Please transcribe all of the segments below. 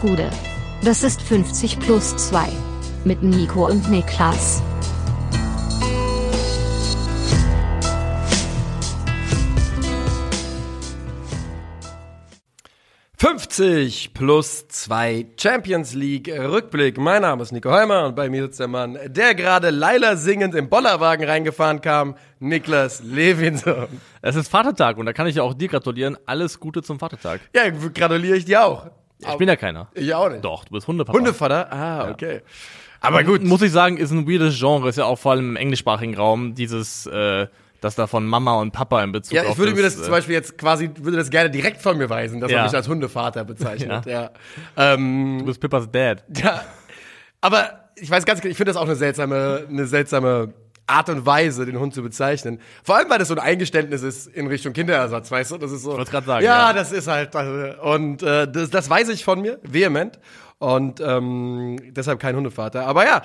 Gude. Das ist 50 plus 2. Mit Nico und Niklas. »50 plus 2 Champions League Rückblick. Mein Name ist Nico Heimer und bei mir sitzt der Mann, der gerade Leila singend im Bollerwagen reingefahren kam, Niklas Levinson. Es ist Vatertag und da kann ich ja auch dir gratulieren. Alles Gute zum Vatertag. Ja, gratuliere ich dir auch. Ich bin ja keiner. Ich auch nicht. Doch, du bist Hundepapa. Hundevater? Ah, okay. Aber gut. Muss ich sagen, ist ein weirdes Genre, ist ja auch vor allem im englischsprachigen Raum, dieses, äh, das da von Mama und Papa in Bezug Ja, ich würde mir das äh, zum Beispiel jetzt quasi, würde das gerne direkt von mir weisen, dass Ja. er mich als Hundevater bezeichnet. Ja. Ja. Ähm, Du bist Pippas Dad. Ja, aber ich weiß ganz genau, ich finde das auch eine seltsame, eine seltsame Art und Weise, den Hund zu bezeichnen. Vor allem, weil das so ein Eingeständnis ist in Richtung Kinderersatz, weißt du? Das ist so. Ich wollt's grad sagen, Ja, ja. das ist halt. äh, Und äh, das, das weiß ich von mir, vehement. Und ähm, deshalb kein Hundevater. Aber ja,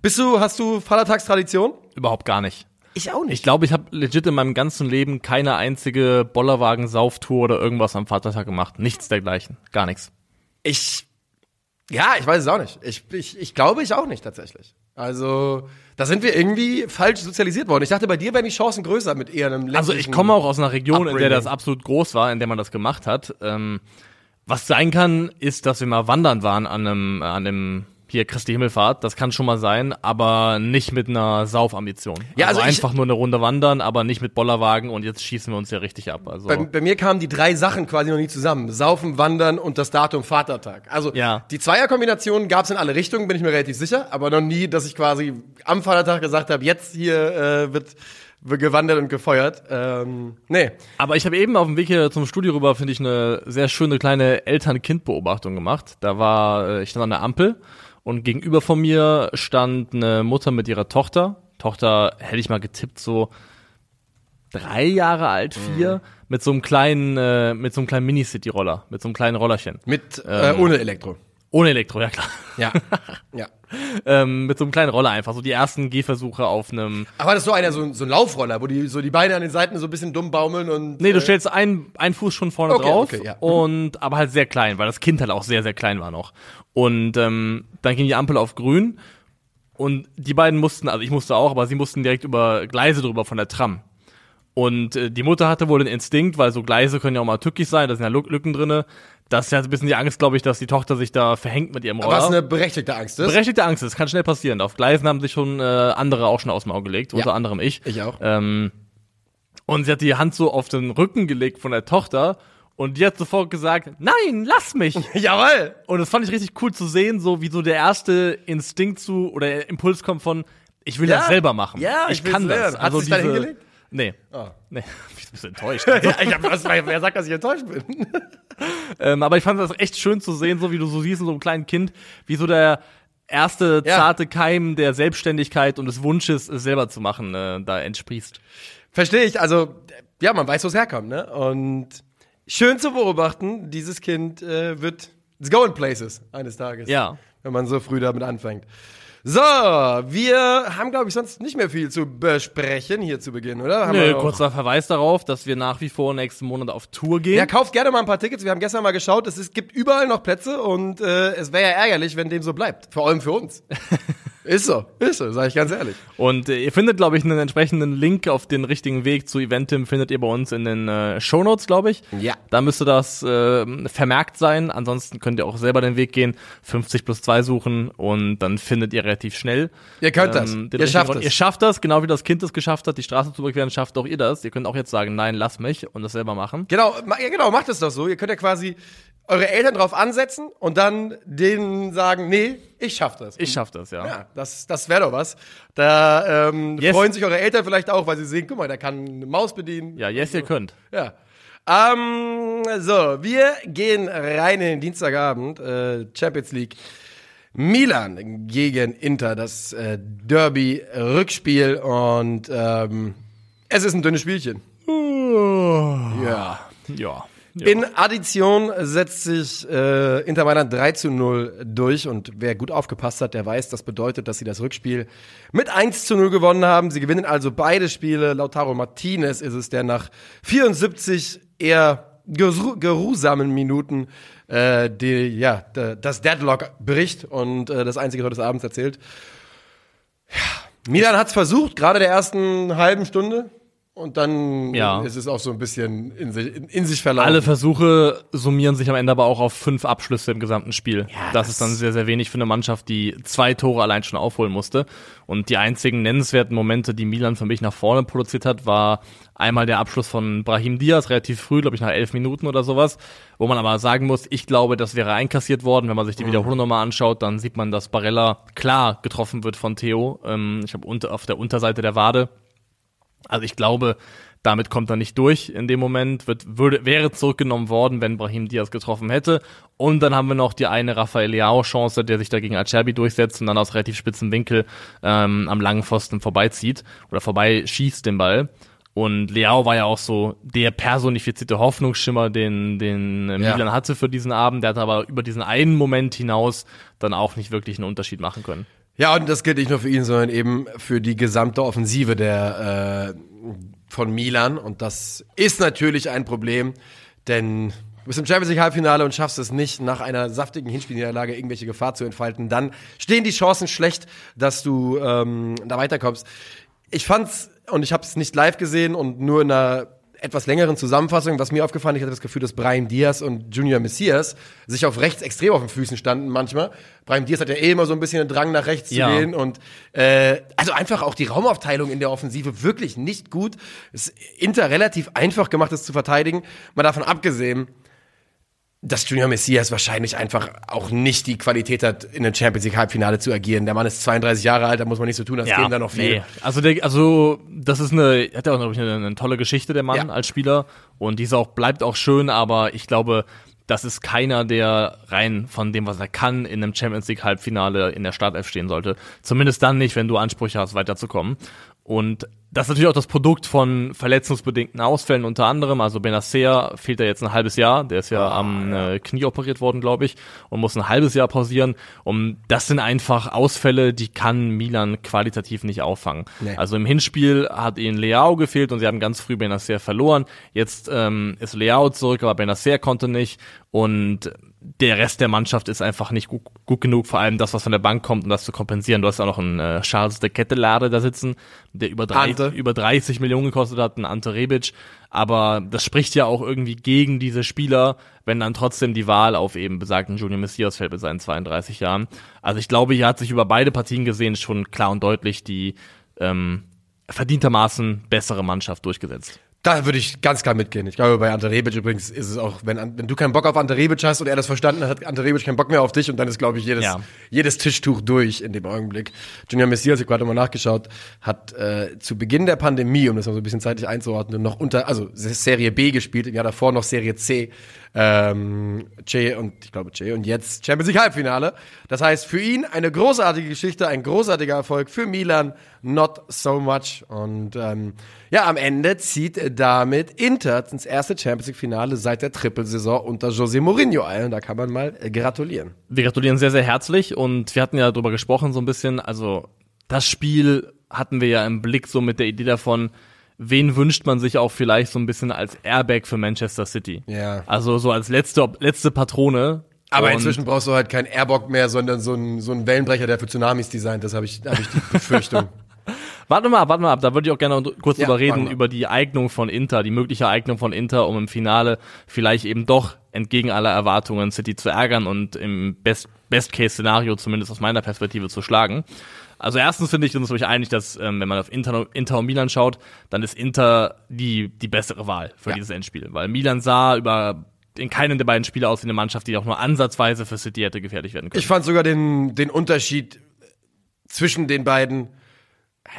bist du, hast du Vatertagstradition? Überhaupt gar nicht. Ich auch Ich glaube, ich habe legit in meinem ganzen Leben keine einzige Bollerwagen-Sauftour oder irgendwas am Vatertag gemacht. Nichts dergleichen. Gar nichts. Ich, ja, ich weiß es auch nicht. Ich, ich, ich glaube, ich auch nicht tatsächlich. Also, da sind wir irgendwie falsch sozialisiert worden. Ich dachte, bei dir wären die Chancen größer mit eher einem Also ich komme auch aus einer Region, in der das Upbringing. absolut groß war, in der man das gemacht hat. Ähm, was sein kann, ist, dass wir mal wandern waren an einem, an einem hier Christi Himmelfahrt. Das kann schon mal sein, aber nicht mit einer Saufambition. Ja, also ich- einfach nur eine Runde wandern, aber nicht mit Bollerwagen und jetzt schießen wir uns ja richtig ab. Also Bei, bei mir kamen die drei Sachen quasi noch nie zusammen. Saufen, Wandern und das Datum Vatertag. Also Ja. die Zweierkombination gab es in alle Richtungen, bin ich mir relativ sicher, aber noch nie, dass ich quasi am Vatertag gesagt habe, jetzt hier äh, wird, wird gewandert und gefeuert. Ähm, nee. Aber ich habe eben auf dem Weg hier zum Studio rüber, finde ich, eine sehr schöne kleine Eltern-Kind-Beobachtung gemacht. Da war, äh, ich stand an der Ampel und gegenüber von mir stand eine Mutter mit ihrer Tochter. Tochter hätte ich mal getippt, so drei Jahre alt, vier, mit so einem kleinen, äh, mit so einem kleinen Mini-City-Roller, mit so einem kleinen Rollerchen. Mit äh, ohne Elektro. Ohne Elektro, ja klar. Ja. ja. ähm, mit so einem kleinen Roller einfach, so die ersten Gehversuche auf einem. Aber das ist so einer, so, ein- so ein Laufroller, wo die so die Beine an den Seiten so ein bisschen dumm baumeln und. Nee, du äh, stellst einen, einen Fuß schon vorne Okay, drauf okay, ja. Mhm. und aber halt sehr klein, weil das Kind halt auch sehr, sehr klein war noch. Und ähm, dann ging die Ampel auf grün und die beiden mussten, also ich musste auch, aber sie mussten direkt über Gleise drüber von der Tram. Und äh, die Mutter hatte wohl den Instinkt, weil so Gleise können ja auch mal tückig sein, da sind ja Lü- Lücken drinne. Das ist ja ein bisschen die Angst, glaube ich, dass die Tochter sich da verhängt mit ihrem Roller. Was eine berechtigte Angst ist. Berechtigte Angst, das kann schnell passieren. Auf Gleisen haben sich schon äh, andere auch schon aus dem Auge gelegt, unter Ja. anderem ich. Ich auch. Ähm, und sie hat die Hand so auf den Rücken gelegt von der Tochter und die hat sofort gesagt, nein, lass mich. Jawoll! Und das fand ich richtig cool zu sehen, so wie so der erste Instinkt zu oder der Impuls kommt von, ich will Ja. das selber machen. Ja, ich ich kann das. lernen. Hat sie sich da hingelegt? Nee. Oh. Nee. Ich bin enttäuscht. Also, ja, ich hab, was, wer sagt, dass ich enttäuscht bin? ähm, aber ich fand das echt schön zu sehen, so wie du so siehst in so einem kleinen Kind, wie so der erste Ja. zarte Keim der Selbstständigkeit und des Wunsches, es selber zu machen, äh, da entsprießt. Verstehe ich. Also, ja, man weiß, wo es herkommt, ne? Und schön zu beobachten, dieses Kind äh, wird it's going places eines Tages. Ja. Wenn man so früh damit anfängt. So, wir haben, glaube ich, sonst nicht mehr viel zu besprechen hier zu Beginn, oder? Haben Nö, kurzer Verweis darauf, dass wir nach wie vor nächsten Monat auf Tour gehen. Ja, kauft gerne mal ein paar Tickets. Wir haben gestern mal geschaut, es ist, gibt überall noch Plätze und äh, es wäre ja ärgerlich, wenn dem so bleibt. Vor allem für uns. ist so, ist so, sage ich ganz ehrlich. Und äh, ihr findet, glaube ich, einen entsprechenden Link auf den richtigen Weg zu Eventim, findet ihr bei uns in den äh, Shownotes, glaube ich. Ja. Da müsste das äh, vermerkt sein. Ansonsten könnt ihr auch selber den Weg gehen, 50 plus 2 suchen und dann findet ihr relativ schnell. Ihr könnt das. den Ihr schafft es. Ihr schafft das, genau wie das Kind es geschafft hat, die Straße zu überqueren, schafft auch ihr das. Ihr könnt auch jetzt sagen, nein, lass mich und das selber machen. Genau, ma- ja, genau, macht es doch so. Ihr könnt ja quasi eure Eltern drauf ansetzen und dann denen sagen, nee, ich schaff das. Ich schaff das, ja. Ja, das, das wäre doch was. Da ähm, Yes. freuen sich eure Eltern vielleicht auch, weil sie sehen, guck mal, der kann eine Maus bedienen. Ja, yes, ihr könnt. Ja. Ähm, so, wir gehen rein in den Dienstagabend, äh, Champions League. Milan gegen Inter, das äh, Derby-Rückspiel und ähm, es ist ein dünnes Spielchen. Ja. Ja. In Addition setzt sich äh, Inter Mailand 3 zu 0 durch und wer gut aufgepasst hat, der weiß, das bedeutet, dass sie das Rückspiel mit 1 zu 0 gewonnen haben. Sie gewinnen also beide Spiele. Lautaro Martinez ist es, der nach 74 eher geru geruhsamen Minuten äh, die, ja, das Deadlock bricht und äh, das einzige Tor des Abends erzählt. Ja. Milan hat es versucht, gerade der ersten halben Stunde. Und dann Ja. ist es auch so ein bisschen in sich, in, in sich verlaufen. Alle Versuche summieren sich am Ende aber auch auf fünf Abschlüsse im gesamten Spiel. Ja, das, das- ist dann sehr, sehr wenig für eine Mannschaft, die zwei Tore allein schon aufholen musste. Und die einzigen nennenswerten Momente, die Milan für mich nach vorne produziert hat, war einmal der Abschluss von Brahim Diaz, relativ früh, glaube ich, nach elf Minuten oder sowas. Wo man aber sagen muss, ich glaube, das wäre einkassiert worden. Wenn man sich die Wiederholung nochmal anschaut, dann sieht man, dass Barella klar getroffen wird von Theo. Ähm, ich habe unter, auf der Unterseite der Wade. Also ich glaube, damit kommt er nicht durch in dem Moment, wird, würde, wäre zurückgenommen worden, wenn Brahim Diaz getroffen hätte. Und dann haben wir noch die eine Rafael Leao-Chance, der sich dagegen Acerbi durchsetzt und dann aus relativ spitzen Winkel ähm, am langen Pfosten vorbeizieht oder vorbeischießt den Ball. Und Leao war ja auch so der personifizierte Hoffnungsschimmer, den, den äh, Ja. Milan hatte für diesen Abend. Der hat aber über diesen einen Moment hinaus dann auch nicht wirklich einen Unterschied machen können. Ja, und das gilt nicht nur für ihn, sondern eben für die gesamte Offensive der äh, von Milan. Und das ist natürlich ein Problem, denn du bist im Champions League Halbfinale und schaffst es nicht, nach einer saftigen Hinspielniederlage irgendwelche Gefahr zu entfalten. Dann stehen die Chancen schlecht, dass du ähm, da weiterkommst. Ich fand's, und ich habe es nicht live gesehen und nur in einer etwas längeren Zusammenfassung, was mir aufgefallen ist, ich hatte das Gefühl, dass Brian Diaz und Junior Messias sich auf rechts extrem auf den Füßen standen manchmal. Brian Diaz hat ja eh immer so ein bisschen einen Drang nach rechts Ja. zu gehen und äh, also einfach auch die Raumaufteilung in der Offensive wirklich nicht gut. Es ist Inter relativ einfach gemacht, das zu verteidigen. Mal davon abgesehen, dass Junior Messias wahrscheinlich einfach auch nicht die Qualität hat, in einem Champions League Halbfinale zu agieren. Der Mann ist 32 Jahre alt, da muss man nicht so tun, als käme da noch viel. Nee. Also, der, also das ist eine, hat ja auch glaube ich, eine, eine tolle Geschichte der Mann Ja. als Spieler und diese auch bleibt auch schön, aber ich glaube, das ist keiner, der rein von dem, was er kann, in einem Champions League Halbfinale in der Startelf stehen sollte. Zumindest dann nicht, wenn du Ansprüche hast, weiterzukommen. Und das ist natürlich auch das Produkt von verletzungsbedingten Ausfällen unter anderem. Also Benacer fehlt ja jetzt ein halbes Jahr. Der ist ja am Äh, Knie operiert worden, glaube ich, und muss ein halbes Jahr pausieren. Und das sind einfach Ausfälle, die kann Milan qualitativ nicht auffangen. Nee. Also im Hinspiel hat ihnen Leao gefehlt und sie haben ganz früh Benacer verloren. Jetzt ähm, ist Leao zurück, aber Benacer konnte nicht. Und der Rest der Mannschaft ist einfach nicht gut, gut genug, vor allem das, was von der Bank kommt, um das zu kompensieren. Du hast auch noch einen äh, Charles de Kettelade da sitzen, der über, drei, Ante. über 30 Millionen gekostet hat, ein Ante Rebic. Aber das spricht ja auch irgendwie gegen diese Spieler, wenn dann trotzdem die Wahl auf eben besagten Junior Messias fällt mit seinen 32 Jahren. Also ich glaube, hier hat sich über beide Partien gesehen schon klar und deutlich die ähm, verdientermaßen bessere Mannschaft durchgesetzt. Da würde ich ganz klar mitgehen. Ich glaube, bei Ante Rebic übrigens ist es auch, wenn, wenn du keinen Bock auf Ante Rebic hast und er das verstanden hat, hat Ante Rebic keinen Bock mehr auf dich und dann ist, glaube ich, jedes, Ja. jedes Tischtuch durch in dem Augenblick. Junior Messias, ich habe gerade mal nachgeschaut, hat äh, zu Beginn der Pandemie, um das mal so ein bisschen zeitlich einzuordnen, noch unter, also Serie B gespielt, im Jahr davor noch Serie C. Ähm, und ich glaube Che und jetzt Champions League Halbfinale. Das heißt, für ihn eine großartige Geschichte, ein großartiger Erfolg. Für Milan not so much. Und ähm, ja, am Ende zieht damit Inter ins erste Champions League Finale seit der Trippelsaison unter José Mourinho ein. Und da kann man mal äh, gratulieren. Wir gratulieren sehr, sehr herzlich und wir hatten ja drüber gesprochen so ein bisschen, also das Spiel hatten wir ja im Blick so mit der Idee davon, wen wünscht man sich auch vielleicht so ein bisschen als Airbag für Manchester City. Ja. Also so als letzte, letzte Patrone. Aber Und- inzwischen brauchst du halt keinen Airbock mehr, sondern so einen, so einen Wellenbrecher, der für Tsunamis designt. Das habe ich, hab ich die Befürchtung. Warte mal ab, warte mal ab, da würde ich auch gerne kurz Ja, drüber reden, über die Eignung von Inter, die mögliche Eignung von Inter, um im Finale vielleicht eben doch entgegen aller Erwartungen City zu ärgern und im Best- Best-Case-Szenario zumindest aus meiner Perspektive zu schlagen. Also erstens finde ich uns nämlich einig, dass ähm, wenn man auf Inter, Inter und Milan schaut, dann ist Inter die, die bessere Wahl für Ja. dieses Endspiel. Weil Milan sah über in keinem der beiden Spiele aus wie eine Mannschaft, die auch nur ansatzweise für City hätte gefährlich werden können. Ich fand sogar den, den Unterschied zwischen den beiden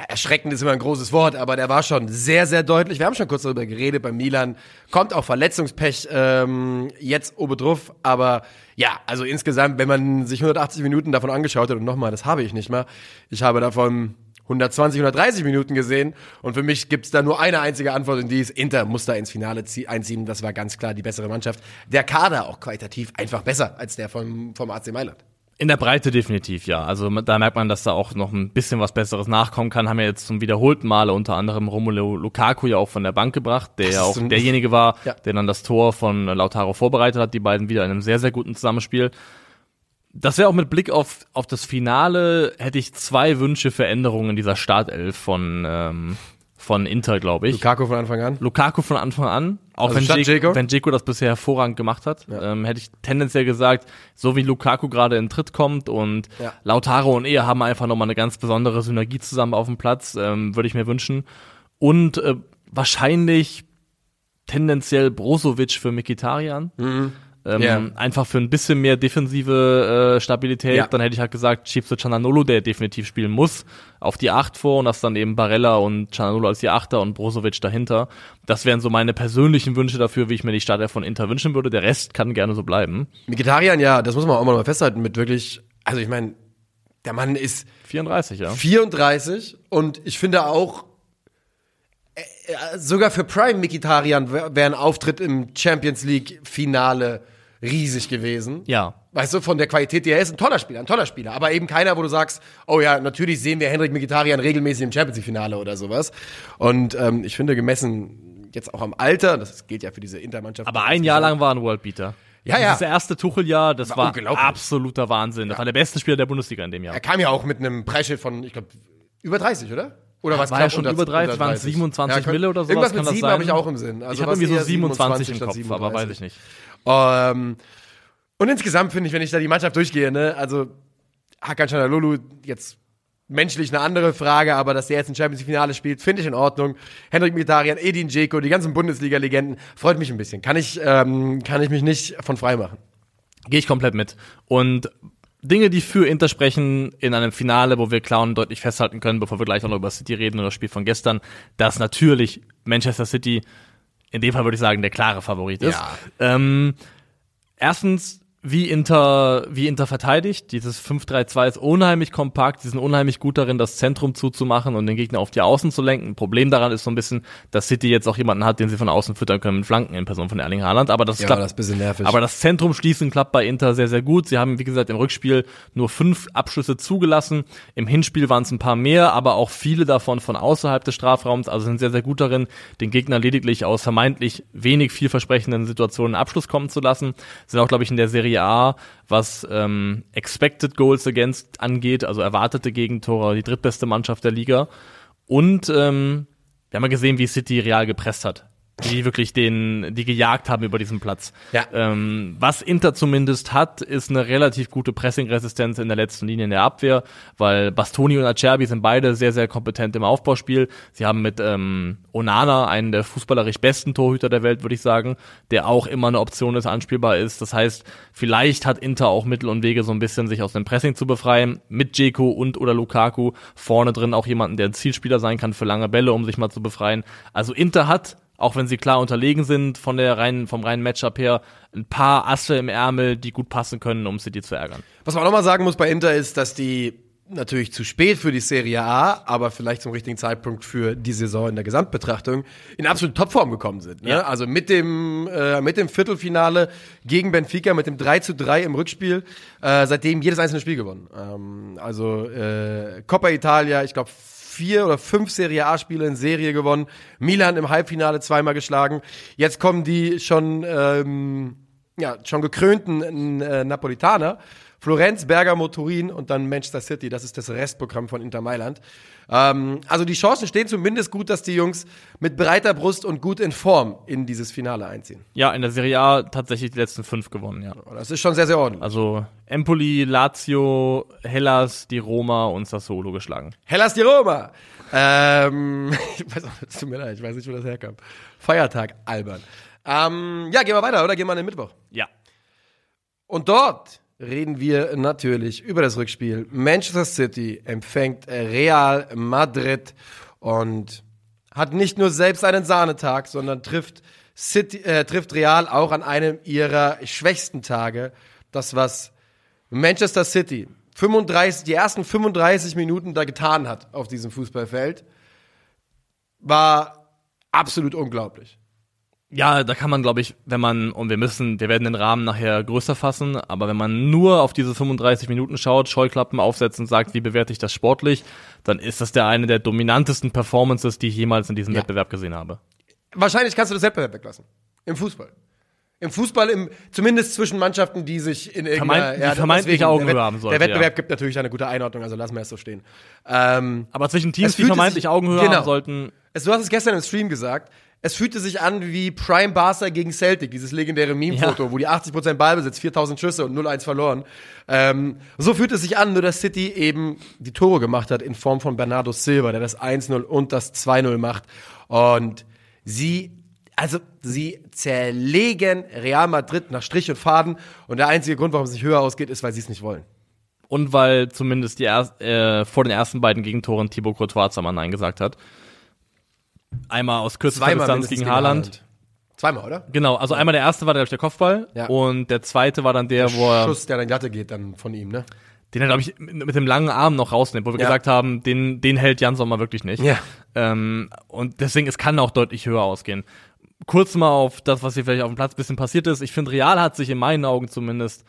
erschreckend ist immer ein großes Wort, aber der war schon sehr, sehr deutlich. Wir haben schon kurz darüber geredet bei Milan. Kommt auch Verletzungspech ähm, jetzt obendrauf, aber ja, also insgesamt, wenn man sich 180 Minuten davon angeschaut hat, und nochmal, das habe ich nicht mal, ich habe davon 120, 130 Minuten gesehen und für mich gibt's da nur eine einzige Antwort und die ist, Inter muss da ins Finale zie- einziehen, das war ganz klar die bessere Mannschaft. Der Kader auch qualitativ einfach besser als der vom, vom AC Mailand. In der Breite definitiv, ja. Also da merkt man, dass da auch noch ein bisschen was Besseres nachkommen kann. Haben ja jetzt zum wiederholten Male unter anderem Romelu Lukaku ja auch von der Bank gebracht, der ja auch derjenige war, Ja. der dann das Tor von Lautaro vorbereitet hat. Die beiden wieder in einem sehr, sehr guten Zusammenspiel. Das wäre auch mit Blick auf, auf das Finale, hätte ich zwei Wünsche für Änderungen in dieser Startelf von, ähm, von Inter, glaube ich. Lukaku von Anfang an. Lukaku von Anfang an, auch Also wenn, Dzeko, wenn Dzeko das bisher hervorragend gemacht hat, ähm, hätte ich tendenziell gesagt, so wie Lukaku gerade in Tritt kommt und Ja. Lautaro und er haben einfach nochmal eine ganz besondere Synergie zusammen auf dem Platz, ähm, würde ich mir wünschen. Und äh, wahrscheinlich tendenziell Brozovic für Mikitarian. Ähm, Ja. Einfach für ein bisschen mehr defensive äh, Stabilität. Ja. Dann hätte ich halt gesagt, schiebst du Cananolo, der definitiv spielen muss, auf die Acht vor und das dann eben Barella und Cananolo als die Achter und Brozovic dahinter. Das wären so meine persönlichen Wünsche dafür, wie ich mir die Startelf von Inter wünschen würde. Der Rest kann gerne so bleiben. Vegetarian, ja, das muss man auch mal festhalten mit wirklich, also ich meine, der Mann ist 34, ja. 34 und ich finde auch, äh, äh, sogar für Prime Mikitarian wäre wär ein Auftritt im Champions League Finale riesig gewesen. Ja. Weißt du, von der Qualität, die er ist, ein toller Spieler, ein toller Spieler. Aber eben keiner, wo du sagst, oh ja, natürlich sehen wir Henrik Mkhitaryan regelmäßig im Champions League Finale oder sowas. Und ähm, ich finde, gemessen jetzt auch am Alter, das gilt ja für diese Intermannschaft. Aber ein Jahr lang war ein Worldbeater. Ja, ja. Das erste Tucheljahr, das War war, absoluter Wahnsinn. Das war der beste Spieler der Bundesliga in dem Jahr. Er kam ja auch mit einem Preisschild von, ich glaube, über 30, oder? Oder was war ja schon über 30, waren es 27 Mille oder sowas, Irgendwas mit das 7 sein? habe ich auch im Sinn. Also ich habe irgendwie so eher 27 im Kopf, aber weiß ich nicht. Ähm, und insgesamt finde ich, wenn ich da die Mannschaft durchgehe, ne, also Hakan Çalhanoğlu jetzt menschlich eine andere Frage, aber dass der jetzt ein Champions League Finale spielt, finde ich in Ordnung. Henrik Mkhitaryan, Edin Dzeko, die ganzen Bundesliga-Legenden, freut mich ein bisschen. Kann ich, ähm, kann ich mich nicht von frei machen. Gehe ich komplett mit. Und Dinge, die für Inter sprechen in einem Finale, wo wir und deutlich festhalten können, bevor wir gleich auch noch über City reden oder das Spiel von gestern, dass natürlich Manchester City, in dem Fall würde ich sagen, der klare Favorit ist. Ja. Ähm, erstens, wie Inter, wie Inter verteidigt. Dieses 5-3-2 ist unheimlich kompakt. Sie sind unheimlich gut darin, das Zentrum zuzumachen und den Gegner auf die Außen zu lenken. Problem daran ist so ein bisschen, dass City jetzt auch jemanden hat, den sie von außen füttern können mit Flanken in Person von Erling Haaland. Aber das Ja, klappt. das ist ein bisschen nervig. Aber das Zentrum schließen klappt bei Inter sehr, sehr gut. Sie haben, wie gesagt, im Rückspiel nur fünf Abschlüsse zugelassen. Im Hinspiel waren es ein paar mehr, aber auch viele davon von außerhalb des Strafraums. Also sind sehr, sehr gut darin, den Gegner lediglich aus vermeintlich wenig vielversprechenden Situationen Abschluss kommen zu lassen. Sind auch, glaube ich, in der Serie A, was ähm, Expected Goals Against angeht, also erwartete Gegentore, die drittbeste Mannschaft der Liga. Und ähm, wir haben ja gesehen, wie City real gepresst hat. Die wirklich den, die gejagt haben über diesen Platz. Ja. Ähm, was Inter zumindest hat, ist eine relativ gute Pressing-Resistenz in der letzten Linie in der Abwehr, weil Bastoni und Acerbi sind beide sehr, sehr kompetent im Aufbauspiel. Sie haben mit ähm, Onana einen der fußballerisch besten Torhüter der Welt, würde ich sagen, der auch immer eine Option ist, anspielbar ist. Das heißt, vielleicht hat Inter auch Mittel und Wege, so ein bisschen sich aus dem Pressing zu befreien. Mit Dzeko und oder Lukaku vorne drin auch jemanden, der ein Zielspieler sein kann für lange Bälle, um sich mal zu befreien. Also Inter hat auch wenn sie klar unterlegen sind von der reinen, vom reinen Matchup her, ein paar Asse im Ärmel, die gut passen können, um City zu ärgern. Was man auch nochmal sagen muss bei Inter ist, dass die natürlich zu spät für die Serie A, aber vielleicht zum richtigen Zeitpunkt für die Saison in der Gesamtbetrachtung in absolute Topform gekommen sind. Ne? Ja. Also mit dem, äh, mit dem Viertelfinale gegen Benfica, mit dem 3 zu 3 im Rückspiel, äh, seitdem jedes einzelne Spiel gewonnen. Ähm, also äh, Coppa Italia, ich glaube vier oder fünf Serie A-Spiele in Serie gewonnen. Milan im Halbfinale zweimal geschlagen. Jetzt kommen die schon, ähm, ja, schon gekrönten äh, Napolitaner. Florenz, Bergamo, Turin und dann Manchester City. Das ist das Restprogramm von Inter Mailand. Ähm, also die Chancen stehen zumindest gut, dass die Jungs mit breiter Brust und gut in Form in dieses Finale einziehen. Ja, in der Serie A tatsächlich die letzten fünf gewonnen, ja. Und das ist schon sehr, sehr ordentlich. Also Empoli, Lazio, Hellas, die Roma und Sassuolo geschlagen. Hellas die Roma. Ähm, ich weiß auch, es tut mir leid, ich weiß nicht, wo das herkam. Feiertag, albern. Ähm, ja, gehen wir weiter, oder? Gehen wir an den Mittwoch. Ja. Und dort reden wir natürlich über das Rückspiel. Manchester City empfängt Real Madrid und hat nicht nur selbst einen Sahnetag, sondern trifft, City, äh, trifft Real auch an einem ihrer schwächsten Tage. Das, was Manchester City 35, die ersten 35 Minuten da getan hat auf diesem Fußballfeld, war absolut unglaublich. Ja, da kann man, glaube ich, wenn man, und wir müssen, wir werden den Rahmen nachher größer fassen, aber wenn man nur auf diese 35 Minuten schaut, Scheuklappen aufsetzt und sagt, wie bewerte ich das sportlich, dann ist das der eine der dominantesten Performances, die ich jemals in diesem Ja. Wettbewerb gesehen habe. Wahrscheinlich kannst du das Wettbewerb weglassen. Im Fußball. Im Fußball, im, zumindest zwischen Mannschaften, die sich in irgendeiner... Vermeint- vermeintliche deswegen, Augenhöhe haben sollten, Der Wettbewerb ja. gibt natürlich eine gute Einordnung, also lassen wir es so stehen. Ähm, Aber zwischen Teams, die vermeintlich sich- Augenhöhe genau. haben sollten, du hast es gestern im Stream gesagt, es fühlte sich an wie Prime Barca gegen Celtic, dieses legendäre Meme-Foto, wo die 80% Ballbesitz, 4000 Schüsse und 0-1 verloren. Ähm, so fühlt es sich an, nur dass City eben die Tore gemacht hat in Form von Bernardo Silva, der das 1-0 und das 2-0 macht. Und sie, also sie zerlegen Real Madrid nach Strich und Faden. Und der einzige Grund, warum es nicht höher ausgeht, ist, weil sie es nicht wollen. und weil zumindest die erst, äh, vor den ersten beiden Gegentoren Thibaut Courtois zweimal Nein gesagt hat. Einmal aus kürzester Distanz mindestens gegen Haaland. Zweimal, oder? Genau, also einmal der erste war, glaube ich, der Kopfball Ja. und der zweite war dann der, wo er, Schuss, der an die Latte geht dann von ihm, ne? den er, glaube ich, mit, mit dem langen Arm noch rausnimmt, wo wir Ja. gesagt haben, den, den hält Jan Sommer wirklich nicht. Ja. Ähm, und deswegen, es kann auch deutlich höher ausgehen. Kurz mal auf das, was hier vielleicht auf dem Platz ein bisschen passiert ist. Ich finde, Real hat sich in meinen Augen zumindest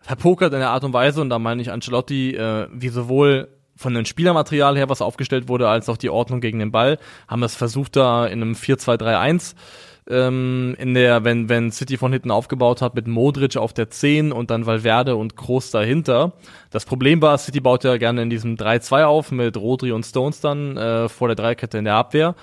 verpokert in der Art und Weise, und da meine ich Ancelotti, äh, wie sowohl von dem Spielermaterial her, was aufgestellt wurde, als auch die Ordnung gegen den Ball, haben es versucht, da in einem 4-2-3-1 ähm, in der, wenn, wenn City von hinten aufgebaut hat, mit Modric auf der 10 und dann Valverde und Kroos dahinter. Das Problem war, City baut ja gerne in diesem 3-2 auf mit Rodri und Stones dann äh, vor der Dreikette in der Abwehr.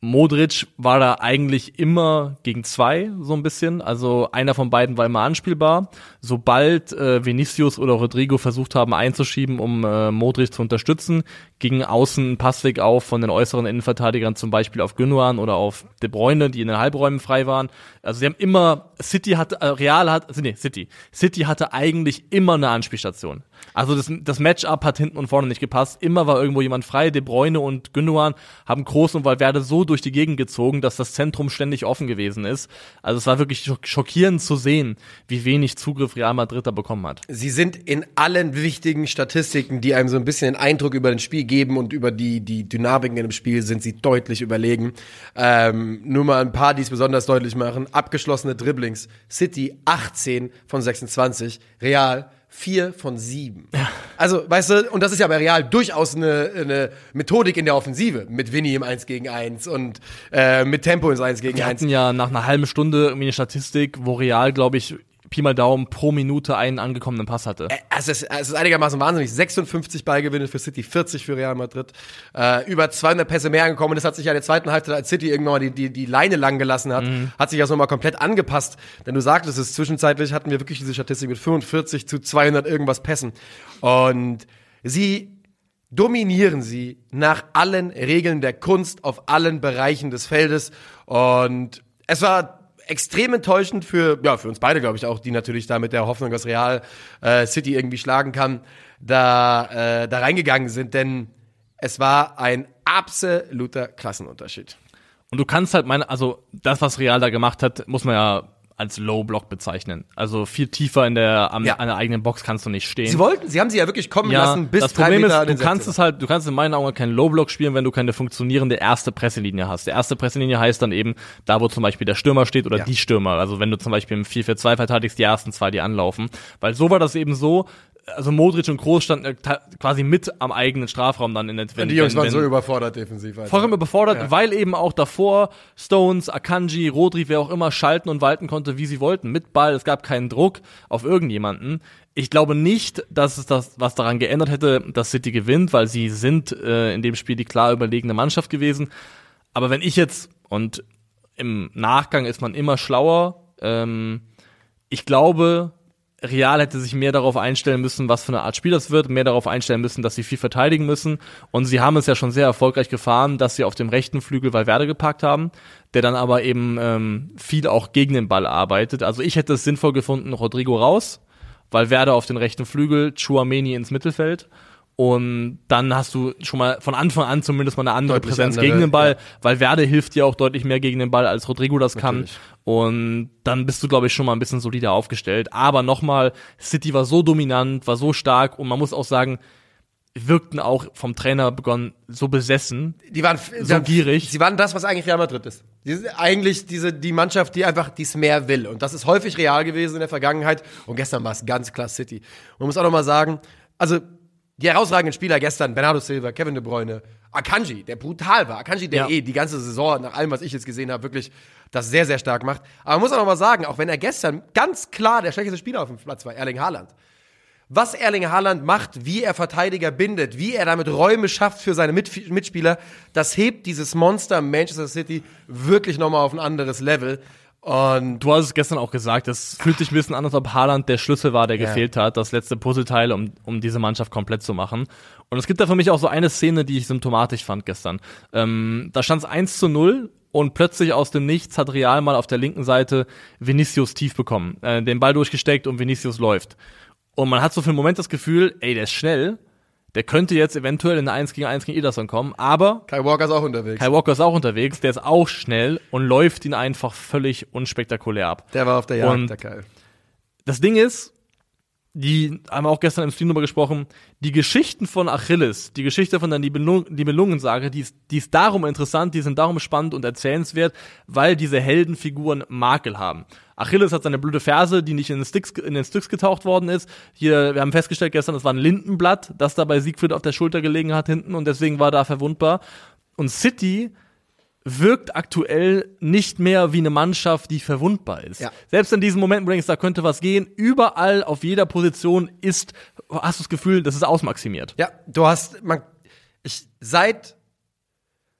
Modric war da eigentlich immer gegen zwei, so ein bisschen. Also einer von beiden war immer anspielbar. Sobald äh, Vinicius oder Rodrigo versucht haben einzuschieben, um äh, Modric zu unterstützen, ging außen ein Passweg auf von den äußeren Innenverteidigern, zum Beispiel auf Gündogan oder auf De Bruyne, die in den Halbräumen frei waren. Also sie haben immer, City hat, äh, Real hat, also nee, City. City hatte eigentlich immer eine Anspielstation. Also das, das Matchup hat hinten und vorne nicht gepasst. Immer war irgendwo jemand frei. De Bruyne und Gündogan haben Groß und Valverde so durch die Gegend gezogen, dass das Zentrum ständig offen gewesen ist. Also es war wirklich schock- schockierend zu sehen, wie wenig Zugriff Real Madrid da bekommen hat. Sie sind in allen wichtigen Statistiken, die einem so ein bisschen den Eindruck über das Spiel geben und über die, die Dynamiken in dem Spiel, sind sie deutlich überlegen. Ähm, nur mal ein paar, die es besonders deutlich machen. Abgeschlossene Dribblings. City 18 von 26. Real 4 von 7. Also, weißt du, und das ist ja bei Real durchaus eine, eine Methodik in der Offensive. Mit Vinny im 1 gegen 1 und äh, mit Tempo ins 1 gegen Wir 1. hatten ja nach einer halben Stunde irgendwie eine Statistik, wo Real, glaube ich, Pi mal Daumen pro Minute einen angekommenen Pass hatte. Es ist, es ist einigermaßen wahnsinnig. 56 Ballgewinne für City, 40 für Real Madrid. Äh, über 200 Pässe mehr angekommen. Das hat sich ja in der zweiten Halbzeit, als City irgendwann mal die, die, die Leine lang gelassen hat, hat sich das nochmal komplett angepasst. Denn du sagtest es, zwischenzeitlich hatten wir wirklich diese Statistik mit 45 zu 200 irgendwas Pässen. Und sie dominieren sie nach allen Regeln der Kunst auf allen Bereichen des Feldes. Und es war extrem enttäuschend für, ja, für uns beide, glaube ich, auch, die natürlich da mit der Hoffnung, dass Real äh, City irgendwie schlagen kann, da, äh, da reingegangen sind, denn es war ein absoluter Klassenunterschied. Und du kannst halt meine, also das, was Real da gemacht hat, muss man ja als Low Block bezeichnen. Also viel tiefer in der am, Ja. an der eigenen Box kannst du nicht stehen. Sie wollten, sie haben sie ja wirklich kommen ja, lassen bis das Problem ist, an du kannst 16er. es halt, du kannst in meinen Augen keinen Low Block spielen, wenn du keine funktionierende erste Presselinie hast. Der erste Presselinie heißt dann eben da, wo zum Beispiel der Stürmer steht oder Ja. die Stürmer. Also wenn du zum Beispiel im 4-4-2 verteidigst, die ersten zwei, die anlaufen. Weil so war das eben so, also Modric und Kroos standen ta- quasi mit am eigenen Strafraum dann in der, wenn, Und die Jungs wenn, waren so überfordert defensiv. Also. vollkommen überfordert, Ja. weil eben auch davor Stones, Akanji, Rodri, wer auch immer schalten und walten konnte, wie sie wollten. Mit Ball, es gab keinen Druck auf irgendjemanden. Ich glaube nicht, dass es das, was daran geändert hätte, dass City gewinnt, weil sie sind äh, in dem Spiel die klar überlegene Mannschaft gewesen. Aber wenn ich jetzt, und im Nachgang ist man immer schlauer, ähm, ich glaube, Real hätte sich mehr darauf einstellen müssen, was für eine Art Spiel das wird, mehr darauf einstellen müssen, dass sie viel verteidigen müssen. Und sie haben es ja schon sehr erfolgreich gefahren, dass sie auf dem rechten Flügel Valverde gepackt haben, der dann aber eben ähm, viel auch gegen den Ball arbeitet. Also ich hätte es sinnvoll gefunden, Rodrigo raus, Valverde auf den rechten Flügel, Chouameni ins Mittelfeld. Und dann hast du schon mal von Anfang an zumindest mal eine andere Deutlich Präsenz andere, gegen den Ball, ja. weil Werde hilft dir auch deutlich mehr gegen den Ball, als Rodrigo das kann. Natürlich. Und dann bist du, glaube ich, schon mal ein bisschen solider aufgestellt. Aber nochmal, City war so dominant, war so stark und man muss auch sagen, wirkten auch vom Trainer begonnen so besessen. Die waren So die- gierig. Sie waren das, was eigentlich Real Madrid ist. Die sind eigentlich diese, die Mannschaft, die einfach dies mehr will. Und das ist häufig real gewesen in der Vergangenheit. Und gestern war es ganz klar City. Und man muss auch noch mal sagen, also, die herausragenden Spieler gestern, Bernardo Silva, Kevin De Bruyne, Akanji, der brutal war. Akanji, der Ja. eh die ganze Saison, nach allem, was ich jetzt gesehen habe, wirklich das sehr, sehr stark macht. Aber man muss auch noch mal sagen, auch wenn er gestern ganz klar der schlechteste Spieler auf dem Platz war, Erling Haaland. Was Erling Haaland macht, wie er Verteidiger bindet, wie er damit Räume schafft für seine Mit Mitspieler, das hebt dieses Monster Manchester City wirklich nochmal auf ein anderes Level. Und Du hast es gestern auch gesagt, es fühlt sich ein bisschen an, als ob Haaland der Schlüssel war, der Ja. gefehlt hat, das letzte Puzzleteil, um, um diese Mannschaft komplett zu machen. Und es gibt da für mich auch so eine Szene, die ich symptomatisch fand gestern. Ähm, da stand es 1 zu 0 und plötzlich aus dem Nichts hat Real mal auf der linken Seite Vinicius tief bekommen, äh, den Ball durchgesteckt und Vinicius läuft. Und man hat so für einen Moment das Gefühl, ey, der ist schnell, der könnte jetzt eventuell in eine 1 gegen 1 gegen Ederson kommen, aber Kai Walker ist auch unterwegs. Kai Walker ist auch unterwegs, der ist auch schnell und läuft ihn einfach völlig unspektakulär ab. der war auf der Jagd, Und- der Kai. Das Ding ist, die haben wir auch gestern im Stream drüber gesprochen, die Geschichten von Achilles, die Geschichte von der Nibelung- Nibelungensage, die ist, die ist darum interessant, die sind darum spannend und erzählenswert, weil diese Heldenfiguren Makel haben. Achilles hat seine blöde Ferse, die nicht in den Sticks, in den Sticks getaucht worden ist. Hier, wir haben festgestellt gestern, das war ein Lindenblatt, das da bei Siegfried auf der Schulter gelegen hat hinten und deswegen war da verwundbar. Und City wirkt aktuell nicht mehr wie eine Mannschaft, die verwundbar ist. Ja. Selbst in diesen Momenten, wo du denkst, da könnte was gehen, überall auf jeder Position ist, hast du das Gefühl, das ist ausmaximiert. Ja, du hast, man, ich, seit,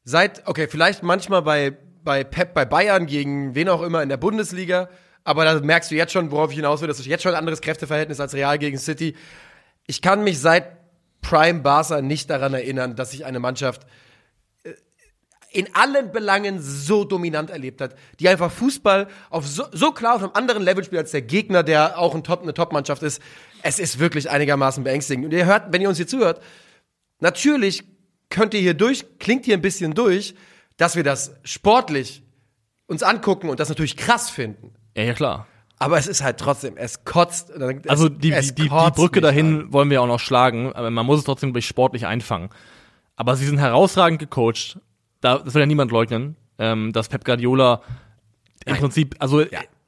seit, okay, vielleicht manchmal bei, bei Pep, bei Bayern gegen wen auch immer in der Bundesliga, aber da merkst du jetzt schon, worauf ich hinaus will, das ist jetzt schon ein anderes Kräfteverhältnis als Real gegen City. Ich kann mich seit Prime Barca nicht daran erinnern, dass sich eine Mannschaft äh, in allen Belangen so dominant erlebt hat, die einfach Fußball auf so, so klar auf einem anderen Level spielt als der Gegner, der auch ein Top, eine Top-Mannschaft ist. Es ist wirklich einigermaßen beängstigend. Und ihr hört, wenn ihr uns hier zuhört, natürlich könnt ihr hier durch, klingt hier ein bisschen durch, dass wir das sportlich uns angucken und das natürlich krass finden. Ja, ja, klar. Aber es ist halt trotzdem, es kotzt. Es, Also die, die, die, die Brücke mich dahin an. wollen wir auch noch schlagen, aber man muss es trotzdem durch sportlich einfangen. Aber sie sind herausragend gecoacht. Da, das will ja niemand leugnen, ähm, dass Pep Guardiola im Prinzip, also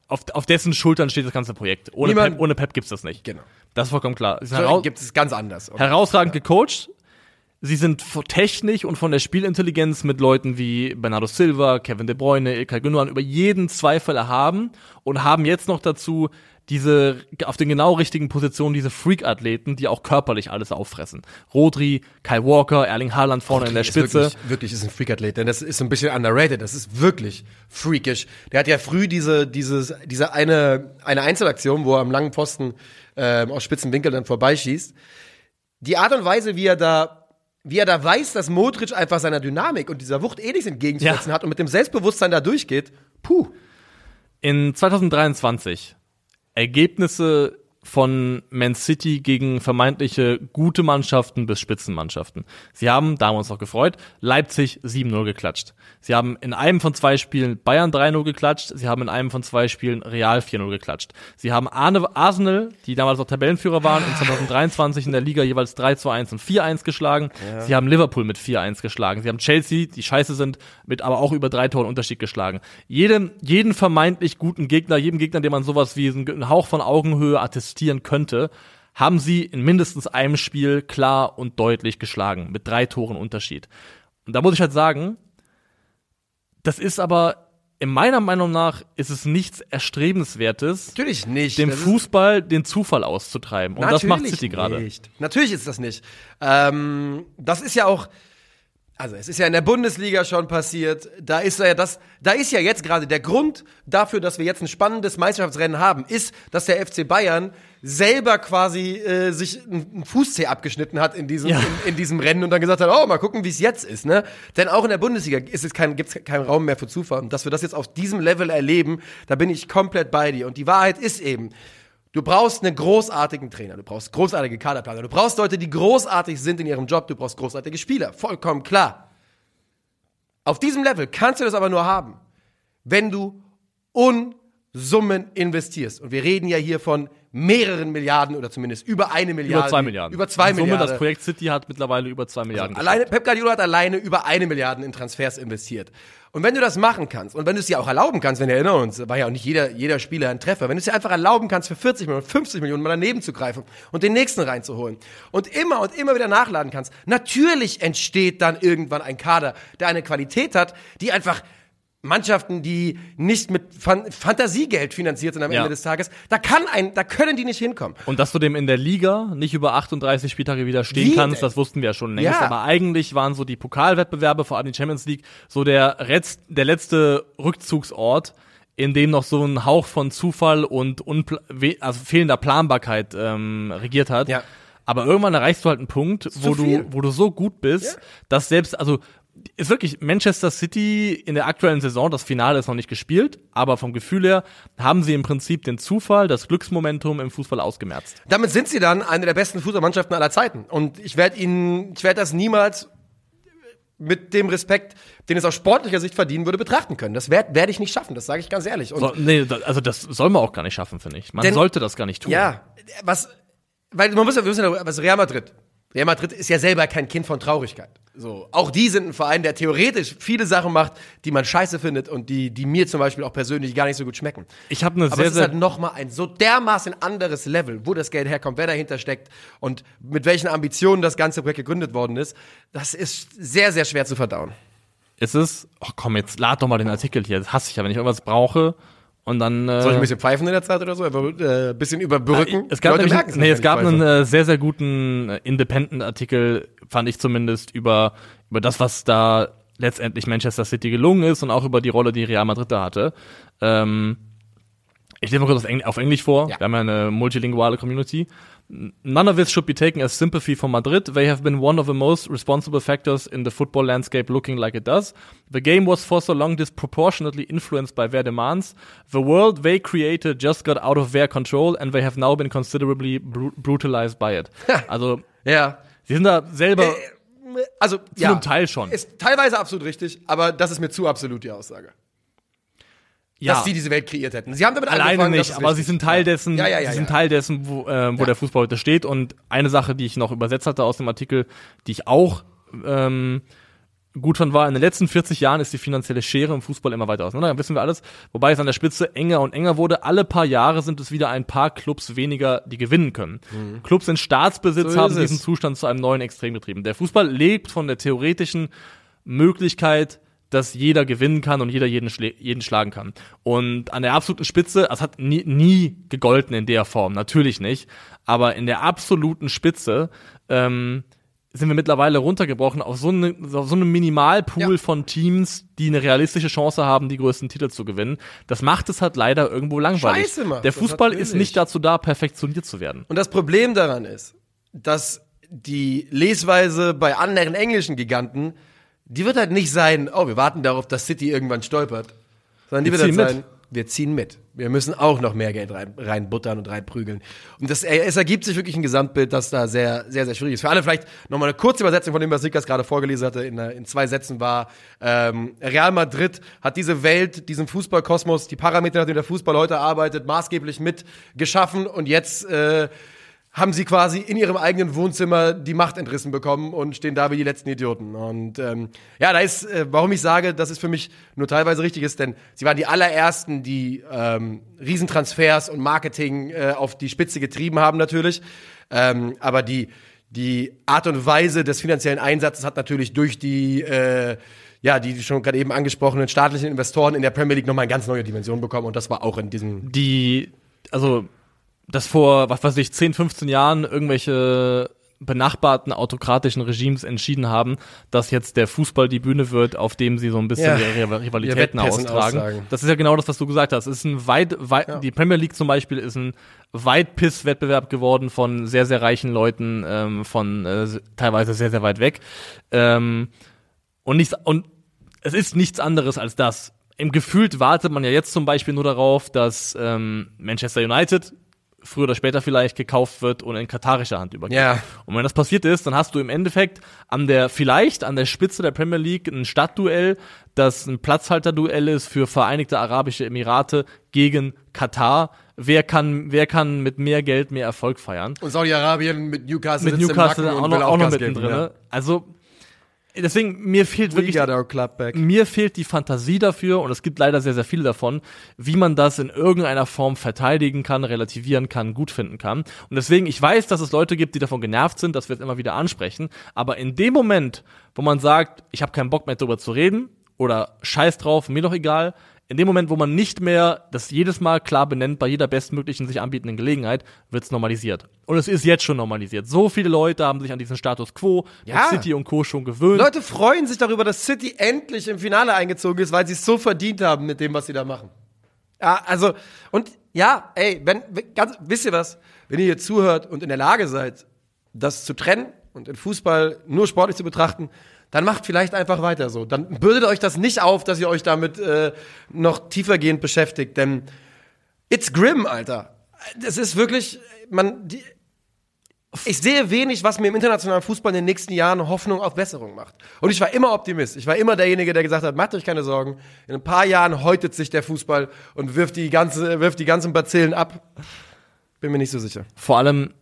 auf, auf dessen Schultern steht das ganze Projekt. Ohne Niemand- Pep, ohne Pep gibt's das nicht. Genau. Das ist vollkommen klar. So, gibt es ganz anders. herausragend gecoacht. Sie sind Technik und von der Spielintelligenz mit Leuten wie Bernardo Silva, Kevin De Bruyne, Ilkay Gündogan über jeden Zweifel erhaben und haben jetzt noch dazu diese auf den genau richtigen Positionen diese Freak-Athleten, die auch körperlich alles auffressen. Rodri, Kai Walker, Erling Haaland vorne in der Ist Spitze. Wirklich, wirklich ist ein Freakathlet, denn das ist so ein bisschen underrated. Das ist wirklich freakish. Der hat ja früh diese, dieses, diese eine, eine Einzelaktion, wo er am langen Pfosten ähm, aus spitzen Winkel dann vorbeischießt. Die Art und Weise, wie er da wie er da weiß, dass Modric einfach seiner Dynamik und dieser Wucht eh nichts entgegenzusetzen Ja. hat und mit dem Selbstbewusstsein da durchgeht, puh. In 2023 Ergebnisse von Man City gegen vermeintliche gute Mannschaften bis Spitzenmannschaften. Sie haben, da haben wir uns noch gefreut, Leipzig 7-0 geklatscht. Sie haben in einem von zwei Spielen Bayern 3-0 geklatscht. Sie haben in einem von zwei Spielen Real 4-0 geklatscht. Sie haben Arsenal, die damals auch Tabellenführer waren, in 2023 in der Liga jeweils 3 zu 1 und 4-1 geschlagen. Sie haben Liverpool mit 4-1 geschlagen. Sie haben Chelsea, die scheiße sind, mit aber auch über drei Toren Unterschied geschlagen. Jedem, jeden vermeintlich guten Gegner, jedem Gegner, dem man sowas wie einen Hauch von Augenhöhe attestieren könnte, haben sie in mindestens einem Spiel klar und deutlich geschlagen, mit drei Toren Unterschied. Und da muss ich halt sagen, das ist aber in meiner Meinung nach ist es nichts Erstrebenswertes, Natürlich nicht. dem Fußball den Zufall auszutreiben. Und das macht Natürlich City gerade. Natürlich ist das nicht. Ähm, das ist ja auch, also es ist ja in der Bundesliga schon passiert. Da ist ja das, da ist ja jetzt gerade der Grund dafür, dass wir jetzt ein spannendes Meisterschaftsrennen haben, ist, dass der FC Bayern selber quasi äh, sich einen Fußzeh abgeschnitten hat in diesem, Ja. in, in diesem Rennen und dann gesagt hat, oh, mal gucken, wie es jetzt ist, ne? Denn auch in der Bundesliga ist es kein, gibt's keinen Raum mehr für Zufall. Und dass wir das jetzt auf diesem Level erleben, da bin ich komplett bei dir. Und die Wahrheit ist eben, Du brauchst einen großartigen Trainer, du brauchst großartige Kaderplaner, du brauchst Leute, die großartig sind in ihrem Job, du brauchst großartige Spieler, vollkommen klar. Auf diesem Level kannst du das aber nur haben, wenn du Unsummen investierst. Und wir reden ja hier von mehreren Milliarden oder zumindest über eine Milliarde. Über zwei Milliarden. Über zwei In Summe, Milliarden. das Projekt City hat mittlerweile über zwei Milliarden. Alleine, Pep Guardiola hat alleine über eine Milliarde in Transfers investiert. Und wenn du das machen kannst und wenn du es dir auch erlauben kannst, wenn wir erinnern uns, war ja auch nicht jeder, jeder Spieler ein Treffer, wenn du es dir einfach erlauben kannst, für 40 Millionen, 50 Millionen mal daneben zu greifen und den nächsten reinzuholen und immer und immer wieder nachladen kannst, natürlich entsteht dann irgendwann ein Kader, der eine Qualität hat, die einfach Mannschaften, die nicht mit Fan Fantasiegeld finanziert sind am Ja. Ende des Tages, da kann ein, da können die nicht hinkommen. Und dass du dem in der Liga nicht über 38 Spieltage widerstehen Wie kannst, denn? das wussten wir ja schon längst. Ja. Aber eigentlich waren so die Pokalwettbewerbe, vor allem die Champions League, so der, Retz, der letzte Rückzugsort, in dem noch so ein Hauch von Zufall und also fehlender Planbarkeit ähm, regiert hat. Ja. Aber irgendwann erreichst du halt einen Punkt, wo du, wo du so gut bist, Ja. dass selbst, also ist wirklich Manchester City in der aktuellen Saison, das Finale ist noch nicht gespielt, aber vom Gefühl her haben sie im Prinzip den Zufall, das Glücksmomentum im Fußball ausgemerzt. Damit sind sie dann eine der besten Fußballmannschaften aller Zeiten. Und ich werde ihnen, ich werde das niemals mit dem Respekt, den es aus sportlicher Sicht verdienen würde, betrachten können. Das werde werd ich nicht schaffen, das sage ich ganz ehrlich. Und So, nee, also das soll man auch gar nicht schaffen, finde ich. Man Denn- sollte das gar nicht tun. ja, was, weil man muss ja, wir müssen ja, was Real Madrid. Real Madrid ist ja selber kein Kind von Traurigkeit. So, auch die sind ein Verein, der theoretisch viele Sachen macht, die man scheiße findet und die, die mir zum Beispiel auch persönlich gar nicht so gut schmecken. Ich habe eine Aber sehr, es ist halt nochmal ein so dermaßen anderes Level, wo das Geld herkommt, wer dahinter steckt und mit welchen Ambitionen das ganze Projekt gegründet worden ist. Das ist sehr, sehr schwer zu verdauen. ist es. Oh komm, jetzt lad doch mal den Artikel hier. Das hasse ich ja, wenn ich irgendwas brauche und dann. Äh, Soll ich ein bisschen pfeifen in der Zeit oder so? Einfach äh, ein bisschen überbrücken? es gab, nämlich, nee, es gab einen äh, sehr, sehr guten äh, Independent-Artikel, fand ich zumindest, über, über das, was da letztendlich Manchester City gelungen ist und auch über die Rolle, die Real Madrid da hatte. Ähm, ich lese mal kurz auf, Engl auf Englisch vor. Ja. Wir haben ja eine multilinguale Community. None of this should be taken as sympathy for Madrid. They have been one of the most responsible factors in the football landscape looking like it does. The game was for so long disproportionately influenced by their demands. The world they created just got out of their control and they have now been considerably bru brutalized by it. also, Ja. sie sind da selber Also, zu ja. einem Teil schon. Ist teilweise absolut richtig, aber das ist mir zu absolut die Aussage. Ja. Dass sie diese Welt kreiert hätten. Sie haben damit Alleine nicht, aber sie sind Teil dessen, Ja, ja, ja, sie sind. Teil dessen, wo, äh, wo der Fußball heute steht. Und eine Sache, die ich noch übersetzt hatte aus dem Artikel, die ich auch ähm, gut fand, war, in den letzten 40 Jahren ist die finanzielle Schere im Fußball immer weiter auseinander, wissen wir alles. Wobei es an der Spitze enger und enger wurde. Alle paar Jahre sind es wieder ein paar Clubs weniger, die gewinnen können. Clubs in Staatsbesitz Mhm. So haben diesen Zustand zu einem neuen Extrem getrieben. Der Fußball lebt von der theoretischen Möglichkeit, dass jeder gewinnen kann und jeder jeden, schlä- jeden schlagen kann. Und an der absoluten Spitze, es hat nie, nie gegolten in der Form, natürlich nicht, aber in der absoluten Spitze ähm, sind wir mittlerweile runtergebrochen auf so, eine, auf so einen Minimalpool Ja. von Teams, die eine realistische Chance haben, die größten Titel zu gewinnen. Das macht es halt leider irgendwo langweilig. Scheiße macht der Fußball ist nicht dazu da, perfektioniert zu werden. Und das Problem daran ist, dass die Lesweise bei anderen englischen Giganten, die wird halt nicht sein, oh, wir warten darauf, dass City irgendwann stolpert. Sondern die Wir wird halt ziehen sein, mit. wir ziehen mit. Wir müssen auch noch mehr Geld rein, reinbuttern und reinprügeln. Und das, äh, es ergibt sich wirklich ein Gesamtbild, das da sehr, sehr, sehr schwierig ist. Für alle vielleicht nochmal eine kurze Übersetzung von dem, was Sikas gerade vorgelesen hatte, in, äh, in zwei Sätzen war, ähm, Real Madrid hat diese Welt, diesen Fußballkosmos, die Parameter, nach denen der Fußball heute arbeitet, maßgeblich mit geschaffen und jetzt, äh, haben sie quasi in ihrem eigenen Wohnzimmer die Macht entrissen bekommen und stehen da wie die letzten Idioten. Und ähm, ja, da ist, äh, warum ich sage, dass es für mich nur teilweise richtig ist, denn sie waren die allerersten, die ähm, Riesentransfers und Marketing äh, auf die Spitze getrieben haben natürlich. Ähm, aber die, die Art und Weise des finanziellen Einsatzes hat natürlich durch die äh, ja, die schon gerade eben angesprochenen staatlichen Investoren in der Premier League nochmal eine ganz neue Dimension bekommen und das war auch in diesem die, also, das vor, was weiß ich, 10, 15 Jahren irgendwelche benachbarten autokratischen Regimes entschieden haben, dass jetzt der Fußball die Bühne wird, auf dem sie so ein bisschen Ja. ihre Rivalitäten Wettpässen austragen. aussagen. Das ist ja genau das, was du gesagt hast. Es ist ein weit, weit die Premier League zum Beispiel ist ein Weitpiss-Wettbewerb geworden von sehr, sehr reichen Leuten, ähm, von äh, teilweise sehr, sehr weit weg. Ähm, und nichts, und es ist nichts anderes als das. Im Gefühlt wartet man ja jetzt zum Beispiel nur darauf, dass ähm, Manchester United früher oder später vielleicht gekauft wird und in katarischer Hand übergeht. Ja. Und wenn das passiert ist, dann hast du im Endeffekt an der, vielleicht an der Spitze der Premier League ein Stadtduell, das ein Platzhalterduell ist für Vereinigte Arabische Emirate gegen Katar, wer kann, wer kann mit mehr Geld mehr Erfolg feiern. Und Saudi-Arabien mit Newcastle Mit Newcastle auch und noch, auch noch mittendrin. geben, ja. ne? Also, deswegen, mir fehlt wirklich mir fehlt die Fantasie dafür und es gibt leider sehr, sehr viele davon, wie man das in irgendeiner Form verteidigen kann, relativieren kann, gut finden kann. Und deswegen, ich weiß, dass es Leute gibt, die davon genervt sind, dass wir es immer wieder ansprechen, aber in dem Moment, wo man sagt, ich habe keinen Bock mehr darüber zu reden oder scheiß drauf, mir doch egal, in dem Moment, wo man nicht mehr das jedes Mal klar benennt, bei jeder bestmöglichen sich anbietenden Gelegenheit, wird es normalisiert. Und es ist jetzt schon normalisiert. So viele Leute haben sich an diesen Status quo Ja. mit City und Co. schon gewöhnt. Leute freuen sich darüber, dass City endlich im Finale eingezogen ist, weil sie es so verdient haben mit dem, was sie da machen. Ja, also, und ja, ey, wenn, ganz, wisst ihr was? Wenn ihr hier zuhört und in der Lage seid, das zu trennen und den Fußball nur sportlich zu betrachten, dann macht vielleicht einfach weiter so. Dann bürdet euch das nicht auf, dass ihr euch damit äh, noch tiefergehend beschäftigt, denn it's grim, Alter. Das ist wirklich, man, die, ich sehe wenig, was mir im internationalen Fußball in den nächsten Jahren Hoffnung auf Besserung macht. Und ich war immer Optimist. Ich war immer derjenige, der gesagt hat, macht euch keine Sorgen. In ein paar Jahren häutet sich der Fußball und wirft die, ganze, wirft die ganzen Bazillen ab. Bin mir nicht so sicher. vor allem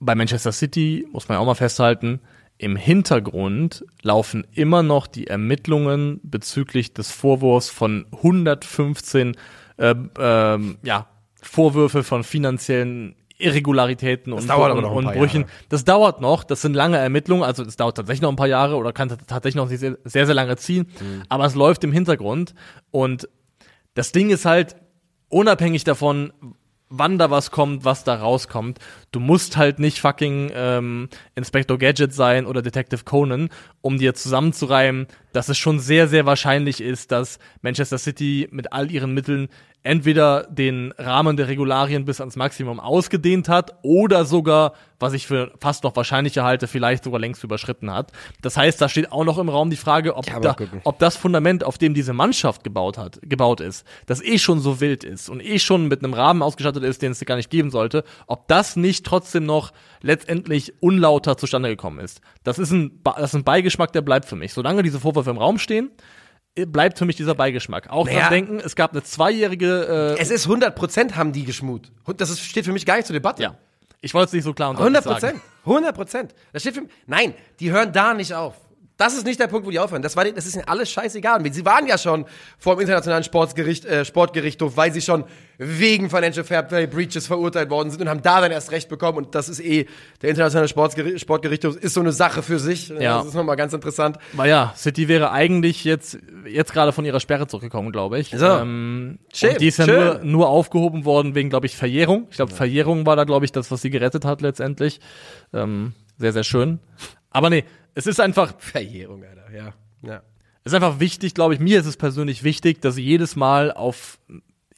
bei Manchester City muss man ja auch mal festhalten, im Hintergrund laufen immer noch die Ermittlungen bezüglich des Vorwurfs von 115 äh, ähm, ja, Vorwürfe von finanziellen Irregularitäten und, aber und, und Brüchen. Jahre. Das dauert noch, das sind lange Ermittlungen, also es dauert tatsächlich noch ein paar Jahre oder kann tatsächlich noch sehr, sehr, sehr lange ziehen, Mhm. aber es läuft im Hintergrund und das Ding ist halt, unabhängig davon, wann da was kommt, was da rauskommt, du musst halt nicht fucking ähm, Inspector Gadget sein oder Detective Conan, um dir zusammenzureimen, dass es schon sehr, sehr wahrscheinlich ist, dass Manchester City mit all ihren Mitteln entweder den Rahmen der Regularien bis ans Maximum ausgedehnt hat oder sogar, was ich für fast noch wahrscheinlicher halte, vielleicht sogar längst überschritten hat. Das heißt, da steht auch noch im Raum die Frage, ob, Ja, da, ob das Fundament, auf dem diese Mannschaft gebaut hat, gebaut ist, das eh schon so wild ist und eh schon mit einem Rahmen ausgestattet ist, den es gar nicht geben sollte, ob das nicht trotzdem noch letztendlich unlauter zustande gekommen ist. Das ist ein, das ist ein Beigeschmack, der bleibt für mich. Solange diese Vorwürfe im Raum stehen, äh, bleibt für mich dieser Beigeschmack. Auch Naja. das Denken, es gab eine zweijährige, äh, Es ist 100 Prozent haben die geschmut. Das ist, steht für mich gar nicht zur Debatte. ja. Ich wollte es nicht so klar und deutlich 100 sagen. Prozent. 100 Prozent. Das steht für mich. Nein, die hören da nicht auf. Das ist nicht der Punkt, wo die aufhören. Das, war, das ist ihnen alles scheißegal. Sie waren ja schon vor dem internationalen Sportgericht, äh, Sportgerichtshof, weil sie schon wegen Financial Fair Play Breaches verurteilt worden sind und haben da dann erst Recht bekommen. Und das ist eh, der internationale Sportgericht, Sportgerichtshof ist so eine Sache für sich. Ja. Das ist nochmal ganz interessant. Weil ja, City wäre eigentlich jetzt, jetzt gerade von ihrer Sperre zurückgekommen, glaube ich. So. Ähm, Schön, und die ist ja nur, nur aufgehoben worden wegen, glaube ich, Verjährung. Ich glaube, Verjährung war da, glaube ich, das, was sie gerettet hat letztendlich. Ähm, sehr, sehr schön. Aber nee, es ist einfach, Verjährung, Alter. Ja. ja. es ist einfach wichtig, glaube ich, mir ist es persönlich wichtig, dass jedes Mal auf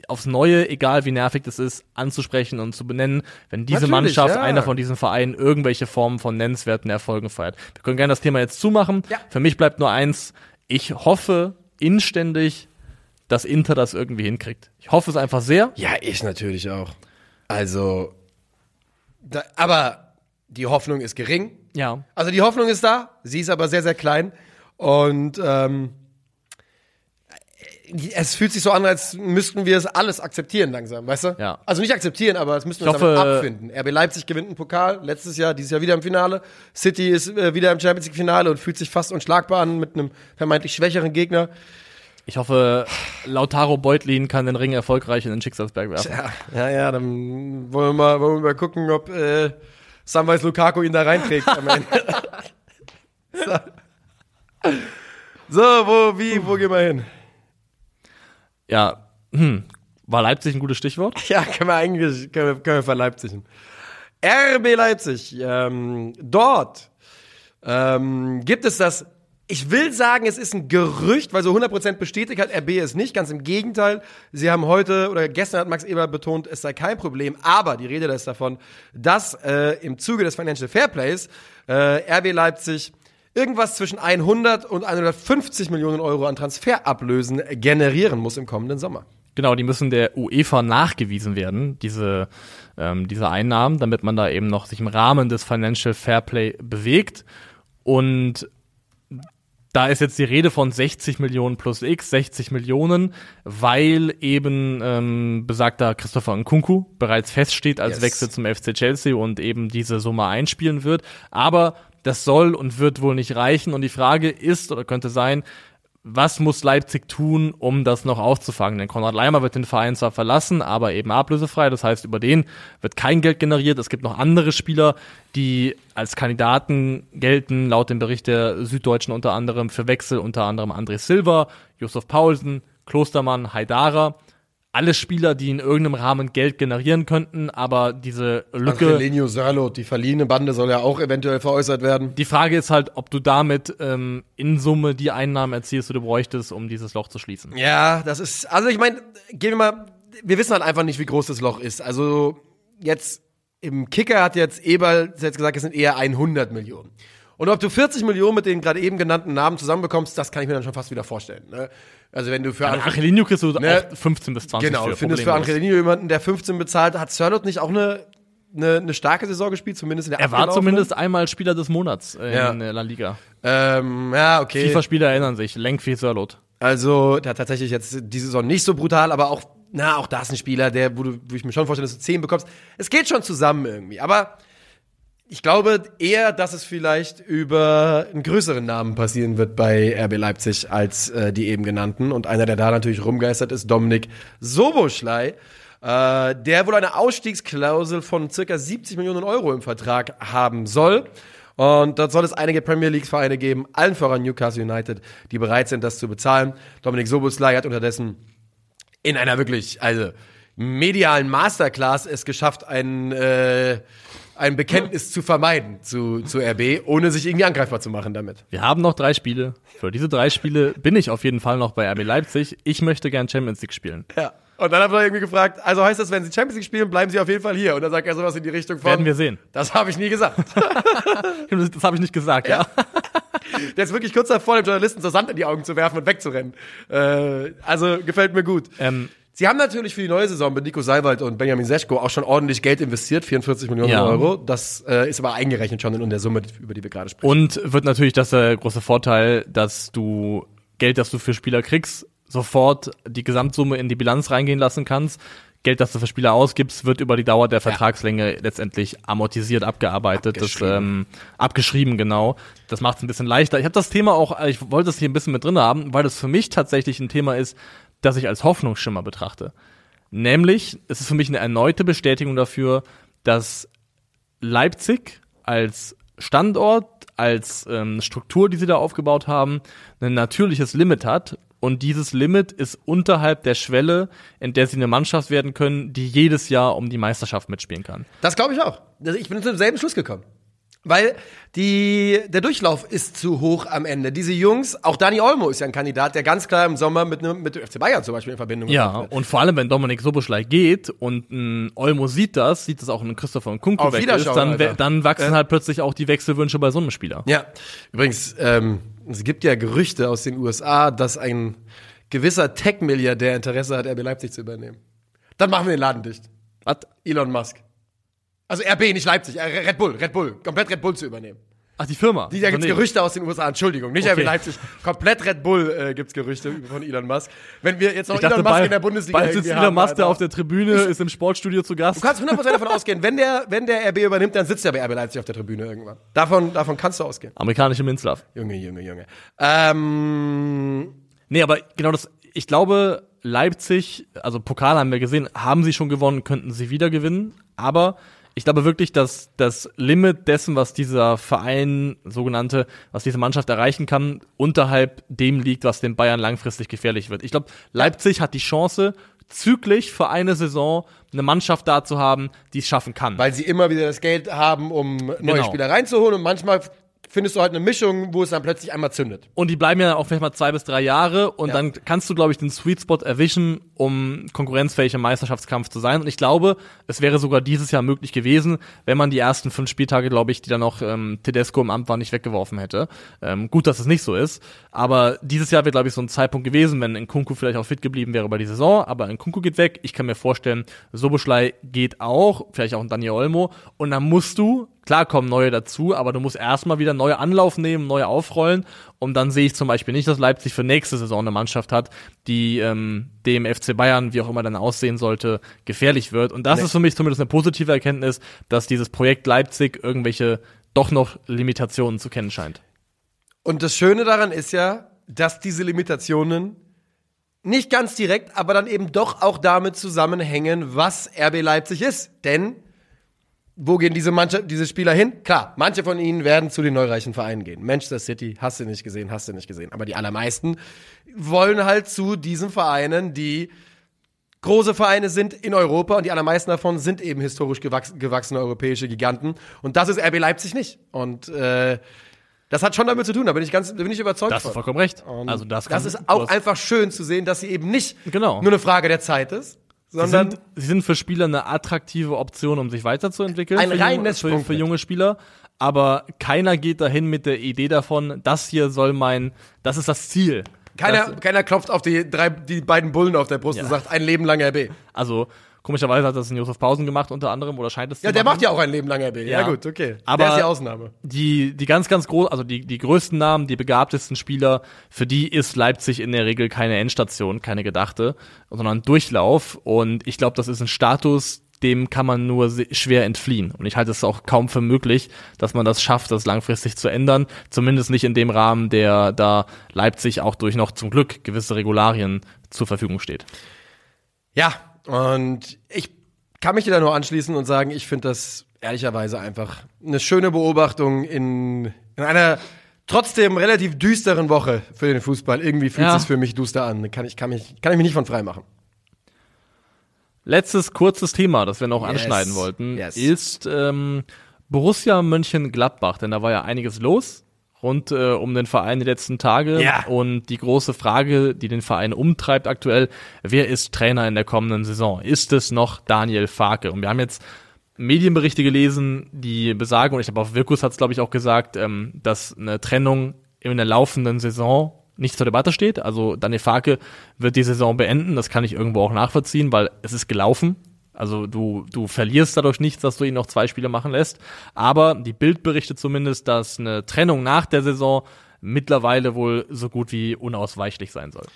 aufs Neue, egal wie nervig das ist, anzusprechen und zu benennen, wenn diese Natürlich, Mannschaft, ja. einer von diesen Vereinen, irgendwelche Formen von nennenswerten Erfolgen feiert. Wir können gerne das Thema jetzt zumachen. Ja. Für mich bleibt nur eins, ich hoffe inständig, dass Inter das irgendwie hinkriegt. Ich hoffe es einfach sehr. Ja, ich natürlich auch. Also, da, aber die Hoffnung ist gering. Ja. Also die Hoffnung ist da, sie ist aber sehr, sehr klein. Und ähm, es fühlt sich so an, als müssten wir es alles akzeptieren langsam, weißt du? Ja. Also nicht akzeptieren, aber es müssten wir hoffe- abfinden. RB Leipzig gewinnt einen Pokal, letztes Jahr, dieses Jahr wieder im Finale. City ist äh, wieder im Champions League Finale und fühlt sich fast unschlagbar an mit einem vermeintlich schwächeren Gegner. Ich hoffe, Lautaro Beutlin kann den Ring erfolgreich in den Schicksalsberg werfen. Ja, ja, ja dann wollen wir mal, wollen wir mal gucken, ob äh, Samwise Lukaku ihn da reinträgt am Ende. so. so, wo, wie, wo gehen wir hin? Ja, hm. War Leipzig ein gutes Stichwort? Ja, können wir eigentlich, können wir, können wir verleipzigen. RB Leipzig, ähm, dort ähm, gibt es das, ich will sagen, es ist ein Gerücht, weil so 100% bestätigt hat RB es nicht, ganz im Gegenteil. Sie haben heute, oder gestern hat Max Eber betont, es sei kein Problem, aber die Rede ist davon, dass äh, im Zuge des Financial Fairplays äh, RB Leipzig irgendwas zwischen 100 und 150 Millionen Euro an Transferablösen generieren muss im kommenden Sommer. Genau, die müssen der UEFA nachgewiesen werden, diese, ähm, diese Einnahmen, damit man da eben noch sich im Rahmen des Financial Fairplay bewegt. Und Da ist jetzt die Rede von 60 Millionen plus X, 60 Millionen, weil eben ähm, besagter Christopher Nkunku bereits feststeht als Yes. Wechsel zum FC Chelsea und eben diese Summe einspielen wird. Aber das soll und wird wohl nicht reichen. Und die Frage ist oder könnte sein, was muss Leipzig tun, um das noch aufzufangen? Denn Konrad Leimer wird den Verein zwar verlassen, aber eben ablösefrei. Das heißt, über den wird kein Geld generiert. Es gibt noch andere Spieler, die als Kandidaten gelten, laut dem Bericht der Süddeutschen unter anderem für Wechsel, unter anderem André Silva, Josef Paulsen, Klostermann, Haidara. Alle Spieler, die in irgendeinem Rahmen Geld generieren könnten, aber diese Lücke. Angelino Sörlot, die verliehene Bande soll ja auch eventuell veräußert werden. Die Frage ist halt, ob du damit ähm, in Summe die Einnahmen erzielst, die du bräuchtest, um dieses Loch zu schließen. Ja, das ist, also ich meine, gehen wir mal, wir wissen halt einfach nicht, wie groß das Loch ist. Also jetzt im Kicker hat jetzt Eberl jetzt gesagt, es sind eher 100 Millionen. Und ob du 40 Millionen mit den gerade eben genannten Namen zusammenbekommst, das kann ich mir dann schon fast wieder vorstellen. Ne? Also wenn du für An Angel- Angelino kriegst du Ne? auch 15 bis 20 genau, für, du findest für. Angelino jemanden, der 15 bezahlt, hat Sörlot nicht auch eine, eine, eine starke Saison gespielt, zumindest in der Er war zumindest einmal Spieler des Monats äh, Ja. in äh, La Liga. Ähm, ja, okay. FIFA-Spieler erinnern sich, Lenkvi Sörlot. Also, der hat tatsächlich jetzt diese Saison nicht so brutal, aber auch, na, auch da ist ein Spieler, der, wo, du, wo ich mir schon vorstelle, dass du 10 bekommst. Es geht schon zusammen irgendwie. Aber ich glaube eher, dass es vielleicht über einen größeren Namen passieren wird bei RB Leipzig als äh, die eben genannten. Und einer, der da natürlich rumgeistert ist, Dominik Soboschlei. Äh, der wohl eine Ausstiegsklausel von circa 70 Millionen Euro im Vertrag haben soll. Und dort soll es einige Premier League-Vereine geben, allen voran Newcastle United, die bereit sind, das zu bezahlen. Dominik Soboslai hat unterdessen in einer wirklich, also medialen Masterclass es geschafft, ein, äh, ein Bekenntnis zu vermeiden zu, zu RB, ohne sich irgendwie angreifbar zu machen damit. Wir haben noch drei Spiele. Für diese drei Spiele bin ich auf jeden Fall noch bei RB Leipzig. Ich möchte gern Champions League spielen. Ja. Und dann hat er irgendwie gefragt, also heißt das, wenn Sie Champions League spielen, bleiben Sie auf jeden Fall hier? Und dann sagt er sowas in die Richtung von, Werden wir sehen. das habe ich nie gesagt. Das, habe ich nicht gesagt, ja. Der ist wirklich kurz davor, dem Journalisten so Sand in die Augen zu werfen und wegzurennen. Äh, also gefällt mir gut. Ähm, Sie haben natürlich für die neue Saison mit Nico Seiwald und Benjamin Seschko auch schon ordentlich Geld investiert, 44 Millionen Ja. Euro. Das äh, ist aber eingerechnet schon in der Summe, über die wir gerade sprechen. Und wird natürlich das der große Vorteil, dass du Geld, das du für Spieler kriegst, sofort die Gesamtsumme in die Bilanz reingehen lassen kannst. Geld, das du für Spieler ausgibst, wird über die Dauer der Vertragslänge letztendlich amortisiert, abgearbeitet, Abgeschrieben. das ähm, abgeschrieben, genau. Das macht es ein bisschen leichter. Ich habe das Thema auch, ich wollte es hier ein bisschen mit drin haben, weil das für mich tatsächlich ein Thema ist, das ich als Hoffnungsschimmer betrachte. Nämlich, es ist für mich eine erneute Bestätigung dafür, dass Leipzig als Standort, als ähm, Struktur, die sie da aufgebaut haben, ein natürliches Limit hat. Und dieses Limit ist unterhalb der Schwelle, in der sie eine Mannschaft werden können, die jedes Jahr um die Meisterschaft mitspielen kann. Das glaube ich auch. Also Ich bin zu demselben Schluss gekommen. Weil die, der Durchlauf ist zu hoch am Ende. Diese Jungs, auch Dani Olmo ist ja ein Kandidat, der ganz klar im Sommer mit, einem- mit FC Bayern zum Beispiel in Verbindung Ja, gebracht wird. und vor allem, wenn Dominik Soboschlei geht und ein Olmo sieht das, sieht das auch ein Christopher und Kunku Auf weg ist, dann, dann wachsen halt plötzlich auch die Wechselwünsche bei so einem Spieler. Ja, übrigens, ähm, es gibt ja Gerüchte aus den USA, dass ein gewisser Tech-Milliardär Interesse hat, RB Leipzig zu übernehmen. Dann machen wir den Laden dicht. Was? Elon Musk. Also RB, nicht Leipzig, äh, Red Bull, Red Bull, komplett Red Bull zu übernehmen. Ach, die Firma. Die, da gibt's Unternehmen. Gerüchte aus den USA, Entschuldigung, nicht Okay. RB Leipzig, komplett Red Bull äh, gibt's Gerüchte von Elon Musk. Wenn wir jetzt noch dachte, Elon Musk bald, in der Bundesliga bald sitzt Elon Musk da auf der Tribüne, ist im Sportstudio zu Gast. Du kannst 100% davon ausgehen, wenn der, wenn der RB übernimmt, dann sitzt er bei RB Leipzig auf der Tribüne irgendwann. Davon, davon kannst du ausgehen. Amerikanische Minzlaff. Junge, Junge, Junge. Ähm, Nee, aber genau das, ich glaube, Leipzig, also Pokal haben wir gesehen, haben sie schon gewonnen, könnten sie wieder gewinnen, aber ich glaube wirklich, dass das Limit dessen, was dieser Verein, sogenannte, was diese Mannschaft erreichen kann, unterhalb dem liegt, was den Bayern langfristig gefährlich wird. Ich glaube, Leipzig hat die Chance, zügig für eine Saison eine Mannschaft da zu haben, die es schaffen kann. weil sie immer wieder das Geld haben, um neue Genau. Spieler reinzuholen und manchmal findest du halt eine Mischung, wo es dann plötzlich einmal zündet. Und die bleiben ja auch vielleicht mal zwei bis drei Jahre und Ja. dann kannst du, glaube ich, den Sweet Spot erwischen, um konkurrenzfähig im Meisterschaftskampf zu sein. Und ich glaube, es wäre sogar dieses Jahr möglich gewesen, wenn man die ersten fünf Spieltage, glaube ich, die dann noch ähm, Tedesco im Amt war, nicht weggeworfen hätte. Ähm, gut, dass es nicht so ist. Aber dieses Jahr wäre, glaube ich, so ein Zeitpunkt gewesen, wenn Nkunku vielleicht auch fit geblieben wäre bei die Saison. Aber Nkunku geht weg. Ich kann mir vorstellen, Soboschlei geht auch, vielleicht auch ein Daniel Olmo. Und dann musst du Klar kommen neue dazu, aber du musst erstmal wieder neue Anlauf nehmen, neue aufrollen. Und dann sehe ich zum Beispiel nicht, dass Leipzig für nächste Saison eine Mannschaft hat, die ähm, dem FC Bayern, wie auch immer dann aussehen sollte, gefährlich wird. Und das Nee. ist für mich zumindest eine positive Erkenntnis, dass dieses Projekt Leipzig irgendwelche doch noch Limitationen zu kennen scheint. Und das Schöne daran ist ja, dass diese Limitationen nicht ganz direkt, aber dann eben doch auch damit zusammenhängen, was RB Leipzig ist. Denn wo gehen diese Mannschaft, diese Spieler hin? Klar, manche von ihnen werden zu den neureichen Vereinen gehen. Manchester City, hast du nicht gesehen, hast du nicht gesehen. Aber die allermeisten wollen halt zu diesen Vereinen, die große Vereine sind in Europa und die allermeisten davon sind eben historisch gewachs gewachsene europäische Giganten. Und das ist RB Leipzig nicht. Und äh, das hat schon damit zu tun, da bin ich ganz, da bin ich überzeugt Da hast du von. vollkommen recht. Und also das, das kann- ist du auch einfach schön zu sehen, dass sie eben nicht Genau. nur eine Frage der Zeit ist, Sie sondern sind, sie sind für Spieler eine attraktive Option, um sich weiterzuentwickeln. Ein reines für, für junge Spieler. Aber keiner geht dahin mit der Idee davon, das hier soll mein, das ist das Ziel. keiner, Das, keiner klopft auf die drei, die beiden Bullen auf der Brust Ja. und sagt, ein Leben lang RB. also, komischerweise hat das ein Josef Pausen gemacht, unter anderem, oder scheint es zu Ja, der machen. macht ja auch ein Leben lang RB. Ja, Ja. gut, okay. Aber- der ist die Ausnahme. die, die ganz, ganz groß, also die, die größten Namen, die begabtesten Spieler, für die ist Leipzig in der Regel keine Endstation, keine gedachte, sondern ein Durchlauf. Und ich glaube, das ist ein Status, dem kann man nur schwer entfliehen. Und ich halte es auch kaum für möglich, dass man das schafft, das langfristig zu ändern. Zumindest nicht in dem Rahmen, der da Leipzig auch durch noch zum Glück gewisse Regularien zur Verfügung steht. Ja, und ich kann mich dir da nur anschließen und sagen, ich finde das ehrlicherweise einfach eine schöne Beobachtung in, in einer trotzdem relativ düsteren Woche für den Fußball. Irgendwie fühlt Ja. es für mich duster an. Kann ich, kann, mich, kann ich mich nicht von frei machen. Letztes kurzes Thema, das wir noch Yes. anschneiden wollten, Yes. ist ähm, Borussia Mönchengladbach, denn da war ja einiges los rund äh, um den Verein die letzten Tage Ja. und die große Frage, die den Verein umtreibt aktuell, wer ist Trainer in der kommenden Saison? Ist es noch Daniel Farke? Und wir haben jetzt Medienberichte gelesen, die besagen, und ich glaube auf Wirkus hat es glaube ich auch gesagt, ähm, dass eine Trennung in der laufenden Saison nicht zur Debatte steht. Also Daniel Farke wird die Saison beenden, das kann ich irgendwo auch nachvollziehen, weil es ist gelaufen. Also du, du verlierst dadurch nichts, dass du ihn noch zwei Spiele machen lässt. Aber die Bild berichtet zumindest, dass eine Trennung nach der Saison mittlerweile wohl so gut wie unausweichlich sein soll.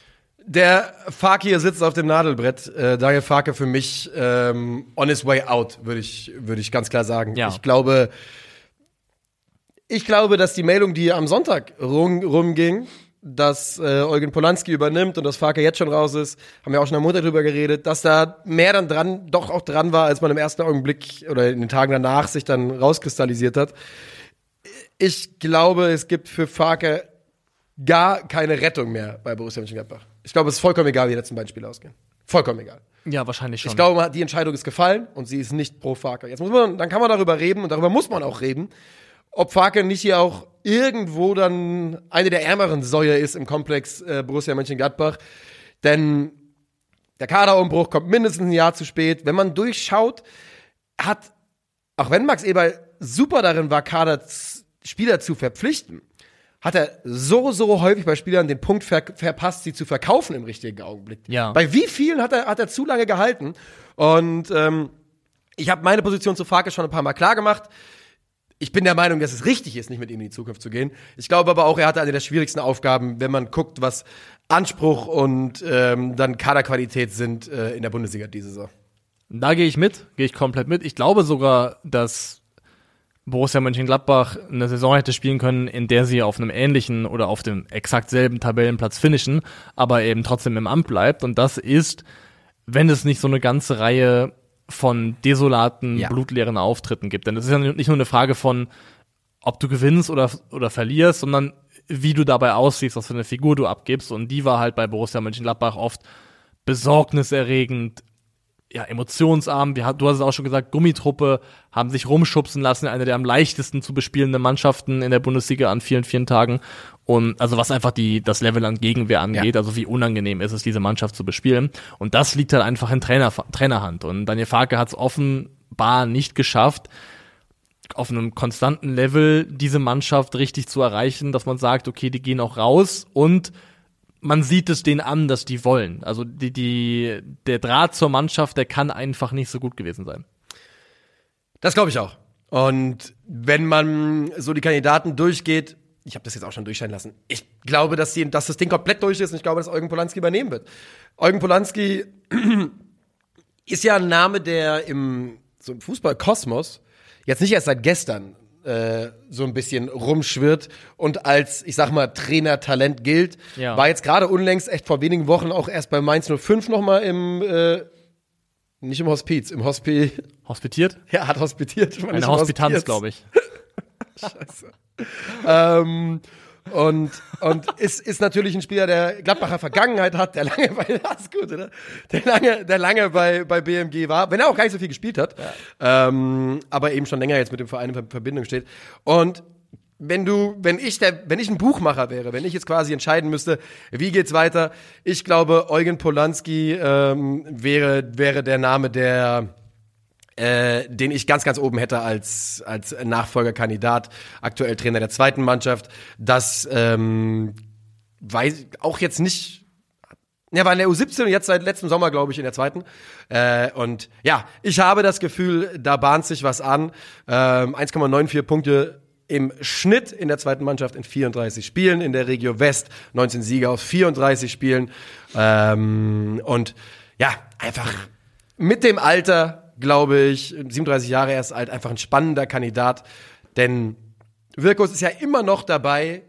Der Fakir sitzt auf dem Nadelbrett. Äh, Daniel Farke für mich ähm, on his way out, würde ich, würde ich ganz klar sagen. Ja. Ich glaube, ich glaube, dass die Meldung, die am Sonntag rum, rumging, dass äh, Eugen Polanski übernimmt und dass Farke jetzt schon raus ist, haben wir auch schon am Montag drüber geredet, dass da mehr dann dran, doch auch dran war, als man im ersten Augenblick oder in den Tagen danach sich dann rauskristallisiert hat. Ich glaube, es gibt für Farke gar keine Rettung mehr bei Borussia Mönchengladbach. Ich glaube, es ist vollkommen egal, wie die letzten beiden Spiele ausgehen. Vollkommen egal. Ja, wahrscheinlich schon. Ich glaube, die Entscheidung ist gefallen und sie ist nicht pro Farke. Jetzt muss man, dann kann man darüber reden und darüber muss man auch reden, ob Farke nicht hier auch irgendwo dann eine der ärmeren Säue ist im Komplex äh, Borussia Mönchengladbach. Denn der Kaderumbruch kommt mindestens ein Jahr zu spät. Wenn man durchschaut, hat, auch wenn Max Eberl super darin war, Kader Spieler zu verpflichten, hat er so, so häufig bei Spielern den Punkt ver verpasst, sie zu verkaufen im richtigen Augenblick. Ja. Bei wie vielen hat er, hat er zu lange gehalten? Und ähm, ich habe meine Position zu Farke schon ein paar Mal klar gemacht. Ich bin der Meinung, dass es richtig ist, nicht mit ihm in die Zukunft zu gehen. Ich glaube aber auch, er hatte eine der schwierigsten Aufgaben, wenn man guckt, was Anspruch und ähm, dann Kaderqualität sind äh, in der Bundesliga diese Saison. Da gehe ich mit, gehe ich komplett mit. Ich glaube sogar, dass Borussia Mönchengladbach eine Saison hätte spielen können, in der sie auf einem ähnlichen oder auf dem exakt selben Tabellenplatz finishen, aber eben trotzdem im Amt bleibt. Und das ist, wenn es nicht so eine ganze Reihe von desolaten, Ja. blutleeren Auftritten gibt. Denn es ist ja nicht nur eine Frage von, ob du gewinnst oder, oder verlierst, sondern wie du dabei aussiehst, was für eine Figur du abgibst. Und die war halt bei Borussia Mönchengladbach oft besorgniserregend, ja, emotionsarm. Wir, du hast es auch schon gesagt, Gummitruppe, haben sich rumschubsen lassen, eine der am leichtesten zu bespielenden Mannschaften in der Bundesliga an vielen, vielen Tagen. Und also was einfach die, das Level an Gegenwehr angeht, also wie unangenehm ist es, diese Mannschaft zu bespielen. Und das liegt halt einfach in Trainer, Trainerhand. Und Daniel Farke hat es offenbar nicht geschafft, auf einem konstanten Level diese Mannschaft richtig zu erreichen, dass man sagt, okay, die gehen auch raus und man sieht es denen an, dass die wollen. Also die, die, der Draht zur Mannschaft, der kann einfach nicht so gut gewesen sein. Das glaube ich auch. Und wenn man so die Kandidaten durchgeht, ich habe das jetzt auch schon durchscheinen lassen. Ich glaube, dass, die, dass das Ding komplett durch ist und ich glaube, dass Eugen Polanski übernehmen wird. Eugen Polanski ist ja ein Name, der im, so im Fußballkosmos jetzt nicht erst seit gestern äh, so ein bisschen rumschwirrt und als, ich sag mal, Trainertalent gilt. Ja. War jetzt gerade unlängst, echt vor wenigen Wochen, auch erst bei Mainz 05 nochmal im, äh, nicht im Hospiz, im Hospi, Hospitiert? ja, hat hospitiert. Eine Hospitanz, glaube ich. Ähm, und, und ist, ist natürlich ein Spieler, der Gladbacher Vergangenheit hat, der lange bei, das ist gut, oder? Der lange, der lange bei, bei BMG war, wenn er auch gar nicht so viel gespielt hat, ähm, aber eben schon länger jetzt mit dem Verein in Ver- Verbindung steht. Und wenn du, wenn ich der, wenn ich ein Buchmacher wäre, wenn ich jetzt quasi entscheiden müsste, wie geht's weiter, ich glaube, Eugen Polanski ähm, wäre, wäre der Name, der äh, den ich ganz, ganz oben hätte als, als Nachfolgerkandidat, aktuell Trainer der zweiten Mannschaft. Das ähm, weiß auch jetzt nicht. Er war in der U17 und jetzt seit letztem Sommer, glaube ich, in der zweiten. Äh, und ja, ich habe das Gefühl, da bahnt sich was an. Ähm, 1,94 Punkte im Schnitt in der zweiten Mannschaft in 34 Spielen, in der Regio West 19 Siege aus 34 Spielen. Ähm, und ja, einfach mit dem Alter, glaube ich, 37 Jahre erst alt, einfach ein spannender Kandidat. Denn Wirkus ist ja immer noch dabei,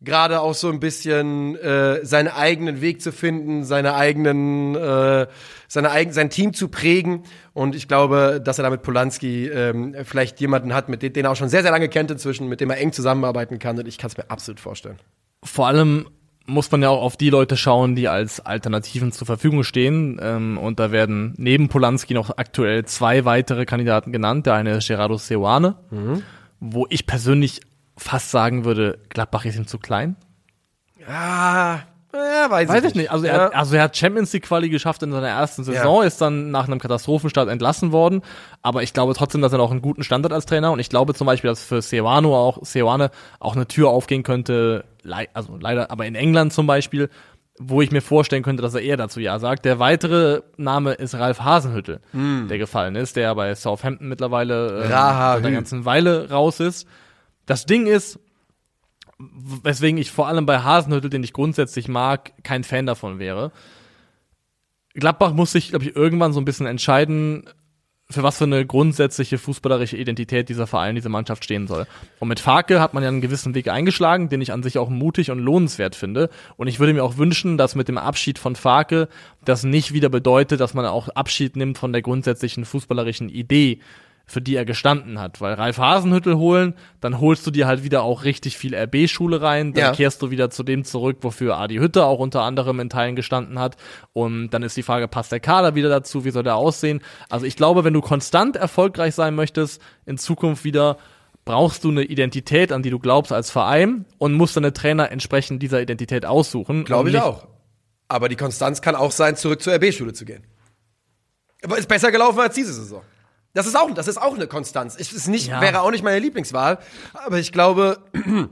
gerade auch so ein bisschen äh, seinen eigenen Weg zu finden, seine eigenen, äh, seine eigen, sein Team zu prägen. Und ich glaube, dass er da mit Polanski ähm, vielleicht jemanden hat, mit den er auch schon sehr, sehr lange kennt inzwischen, mit dem er eng zusammenarbeiten kann. Und ich kann es mir absolut vorstellen. Vor allem muss man ja auch auf die Leute schauen, die als Alternativen zur Verfügung stehen. Ähm, und da werden neben Polanski noch aktuell zwei weitere Kandidaten genannt. Der eine ist Gerardo Seoane, wo ich persönlich fast sagen würde, Gladbach ist ihm zu klein. Ah, ja, weiß, Weiß ich nicht. Also er, Ja. hat, also er hat Champions League Quali geschafft in seiner ersten Saison, ist dann nach einem Katastrophenstart entlassen worden. Aber ich glaube trotzdem, dass er noch einen guten Stand hat als Trainer. Und ich glaube zum Beispiel, dass für Seoane auch, Seoane auch eine Tür aufgehen könnte, also leider, aber in England zum Beispiel, wo ich mir vorstellen könnte, dass er eher dazu Ja sagt. Der weitere Name ist Ralf Hasenhüttel, der gefallen ist, der bei Southampton mittlerweile ähm, Raha einer ganzen Weile raus ist. Das Ding ist, weswegen ich vor allem bei Hasenhüttel, den ich grundsätzlich mag, kein Fan davon wäre. Gladbach muss sich, glaube ich, irgendwann so ein bisschen entscheiden, für was für eine grundsätzliche fußballerische Identität dieser Verein, diese Mannschaft stehen soll. Und mit Farke hat man ja einen gewissen Weg eingeschlagen, den ich an sich auch mutig und lohnenswert finde. Und ich würde mir auch wünschen, dass mit dem Abschied von Farke das nicht wieder bedeutet, dass man auch Abschied nimmt von der grundsätzlichen fußballerischen Idee, für die er gestanden hat. Weil Ralf Hasenhüttel holen, dann holst du dir halt wieder auch richtig viel RB-Schule rein, dann Ja. kehrst du wieder zu dem zurück, wofür Adi Hütte auch unter anderem in Teilen gestanden hat. Und dann ist die Frage, passt der Kader wieder dazu, wie soll der aussehen? Also ich glaube, wenn du konstant erfolgreich sein möchtest, in Zukunft wieder, brauchst du eine Identität, an die du glaubst als Verein und musst deine Trainer entsprechend dieser Identität aussuchen. Glaube ich auch. Aber die Konstanz kann auch sein, zurück zur RB-Schule zu gehen. Aber ist besser gelaufen als diese Saison. Das ist auch, das ist auch eine Konstanz. Es ist nicht, Ja. wäre auch nicht meine Lieblingswahl. Aber ich glaube,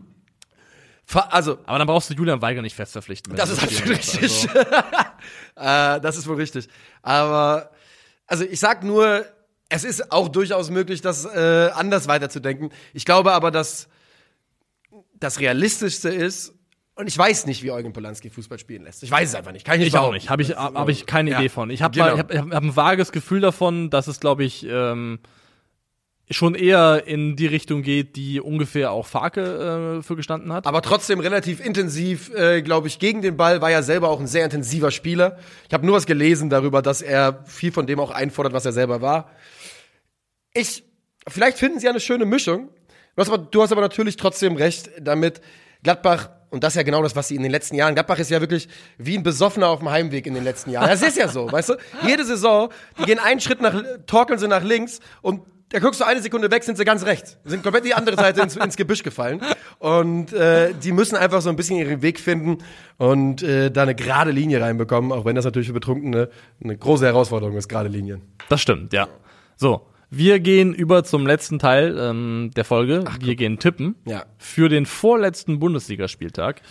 also, Aber dann brauchst du Julian Weigel nicht fest verpflichten. das ist absolut richtig. äh, das ist wohl richtig. Aber, also ich sag nur, es ist auch durchaus möglich, das äh, anders weiterzudenken. Ich glaube aber, dass das Realistischste ist, und ich weiß nicht, wie Eugen Polanski Fußball spielen lässt. Ich weiß es einfach nicht. Kann ich nicht Ich auch nicht. Habe ich, hab ich keine Ja. Idee von. Ich habe Genau. hab, ich hab ein vages Gefühl davon, dass es, glaube ich, ähm, schon eher in die Richtung geht, die ungefähr auch Farke äh, für gestanden hat. aber trotzdem relativ intensiv, äh, glaube ich, gegen den Ball, war ja selber auch ein sehr intensiver Spieler. Ich habe nur was gelesen darüber, dass er viel von dem auch einfordert, was er selber war. Ich, vielleicht finden sie ja eine schöne Mischung. Du hast aber, du hast aber natürlich trotzdem recht damit, Gladbach, und das ist ja genau das, was sie in den letzten Jahren, Gladbach ist ja wirklich wie ein Besoffener auf dem Heimweg in den letzten Jahren. Das ist ja so, weißt du? Jede Saison, die gehen einen Schritt nach, torkeln sie nach links und da guckst du eine Sekunde weg, sind sie ganz rechts. Sind komplett die andere Seite ins, ins Gebüsch gefallen. Und äh, die müssen einfach so ein bisschen ihren Weg finden und äh, da eine gerade Linie reinbekommen, auch wenn das natürlich für Betrunkene eine große Herausforderung ist, gerade Linien. Das stimmt, ja. So, wir gehen über zum letzten Teil ähm, der Folge. wir gehen tippen Ja. für den vorletzten Bundesligaspieltag.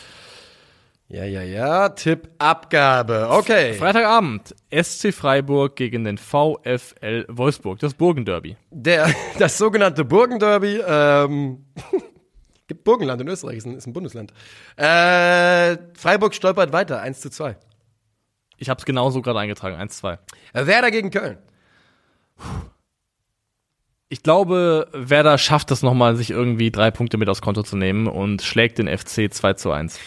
Ja, ja, ja. Tippabgabe. Okay. Freitagabend, SC Freiburg gegen den VfL Wolfsburg, das Burgenderby. Der, das sogenannte Burgenderby. Ähm, gibt Burgenland in Österreich, ist ein, ist ein Bundesland. Äh, Freiburg stolpert weiter, 1 zu 2. Ich habe es genauso gerade eingetragen, 1-2. Werder gegen Köln. Ich glaube, Werder schafft es nochmal, sich irgendwie drei Punkte mit aufs Konto zu nehmen und schlägt den FC 2 zu 1.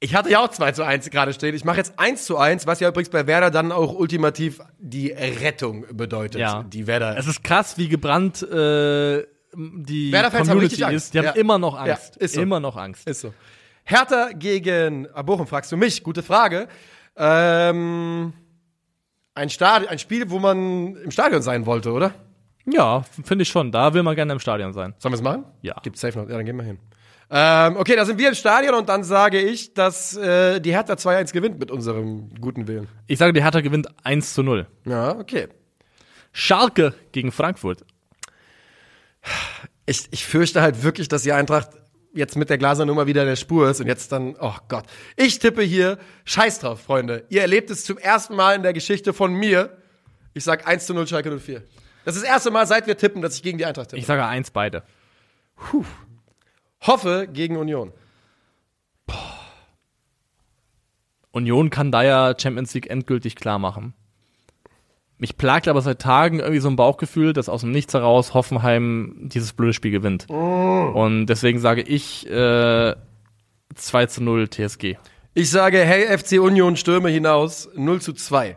Ich hatte ja auch 2 zu 1 gerade stehen. Ich mache jetzt 1 zu 1, was ja übrigens bei Werder dann auch ultimativ die Rettung bedeutet. Ja. Die Werder. Es ist krass, wie gebrannt äh, die Werder-Fans haben Community richtig Angst. ist. Die haben Ja. immer noch Angst. Ja, ist so. Immer noch Angst. Ist so. Hertha gegen Bochum, fragst du mich? Gute Frage. Ähm, ein, ein Spiel, wo man im Stadion sein wollte, oder? Ja, finde ich schon. Da will man gerne im Stadion sein. Sollen wir es machen? Ja. Gibt's safe noch. Ja, dann gehen wir hin. Ähm, okay, da sind wir im Stadion und dann sage ich, dass äh, die Hertha 2-1 gewinnt mit unserem guten Willen. Ich sage, die Hertha gewinnt 1 zu 0. Ja, okay. Schalke gegen Frankfurt. Ich, ich fürchte halt wirklich, dass die Eintracht jetzt mit der Glasernummer wieder in der Spur ist und jetzt dann, oh Gott. Ich tippe hier, scheiß drauf, Freunde. Ihr erlebt es zum ersten Mal in der Geschichte von mir. Ich sag 1 zu 0 Schalke 04. Das ist das erste Mal, seit wir tippen, dass ich gegen die Eintracht tippe. Ich sage 1 beide. hoffe gegen Union. Union kann da ja Champions League endgültig klar machen. Mich plagt aber seit Tagen irgendwie so ein Bauchgefühl, dass aus dem Nichts heraus Hoffenheim dieses blöde Spiel gewinnt. Und deswegen sage ich äh, 2 zu 0 TSG. Ich sage, hey FC Union, stürme hinaus, 0 zu 2.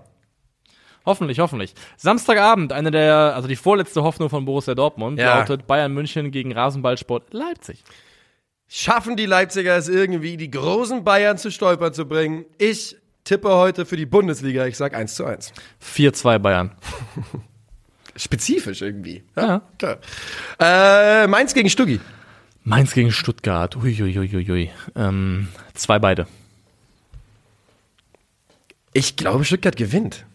Hoffentlich, hoffentlich. Samstagabend, eine der, also die vorletzte Hoffnung von Borussia Dortmund, Ja. lautet Bayern München gegen Rasenballsport Leipzig. Schaffen die Leipziger es irgendwie, die großen Bayern zu stolpern zu bringen? Ich tippe heute für die Bundesliga. Ich sag 1 zu 1. 4-2 Bayern. Spezifisch irgendwie. Ja. Klar. Äh, Mainz gegen Stuggi. Mainz gegen Stuttgart. Uiuiuiui. Ähm, zwei beide. Ich glaube, Stuttgart gewinnt.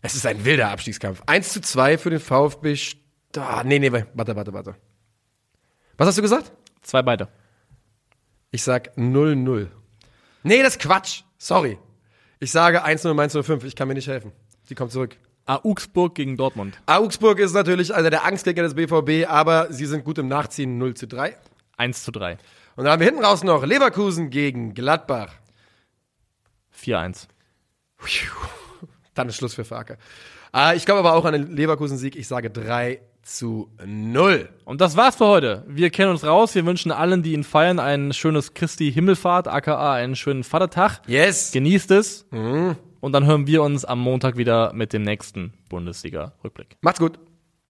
Es ist ein wilder Abstiegskampf. 1 zu 2 für den VfB. Ah, nee, nee, warte, warte, warte. Was hast du gesagt? Zwei beide. Ich sag 0-0. Nee, das ist Quatsch. Sorry. Ich sage 1-0, Mainz 05. Ich kann mir nicht helfen. Sie kommt zurück. Augsburg gegen Dortmund. Augsburg ist natürlich einer der Angstgegner des BVB, aber sie sind gut im Nachziehen 0 zu 3. 1 zu 3. Und dann haben wir hinten raus noch Leverkusen gegen Gladbach. 4-1. Dann ist Schluss für Farke. Äh, ich glaube aber auch an den Leverkusen-Sieg. Ich sage 3 zu 0. Und das war's für heute. Wir kennen uns raus. Wir wünschen allen, die ihn feiern, ein schönes Christi Himmelfahrt, aka einen schönen Vatertag. Yes. Genießt es. Und dann hören wir uns am Montag wieder mit dem nächsten Bundesliga-Rückblick. Macht's gut.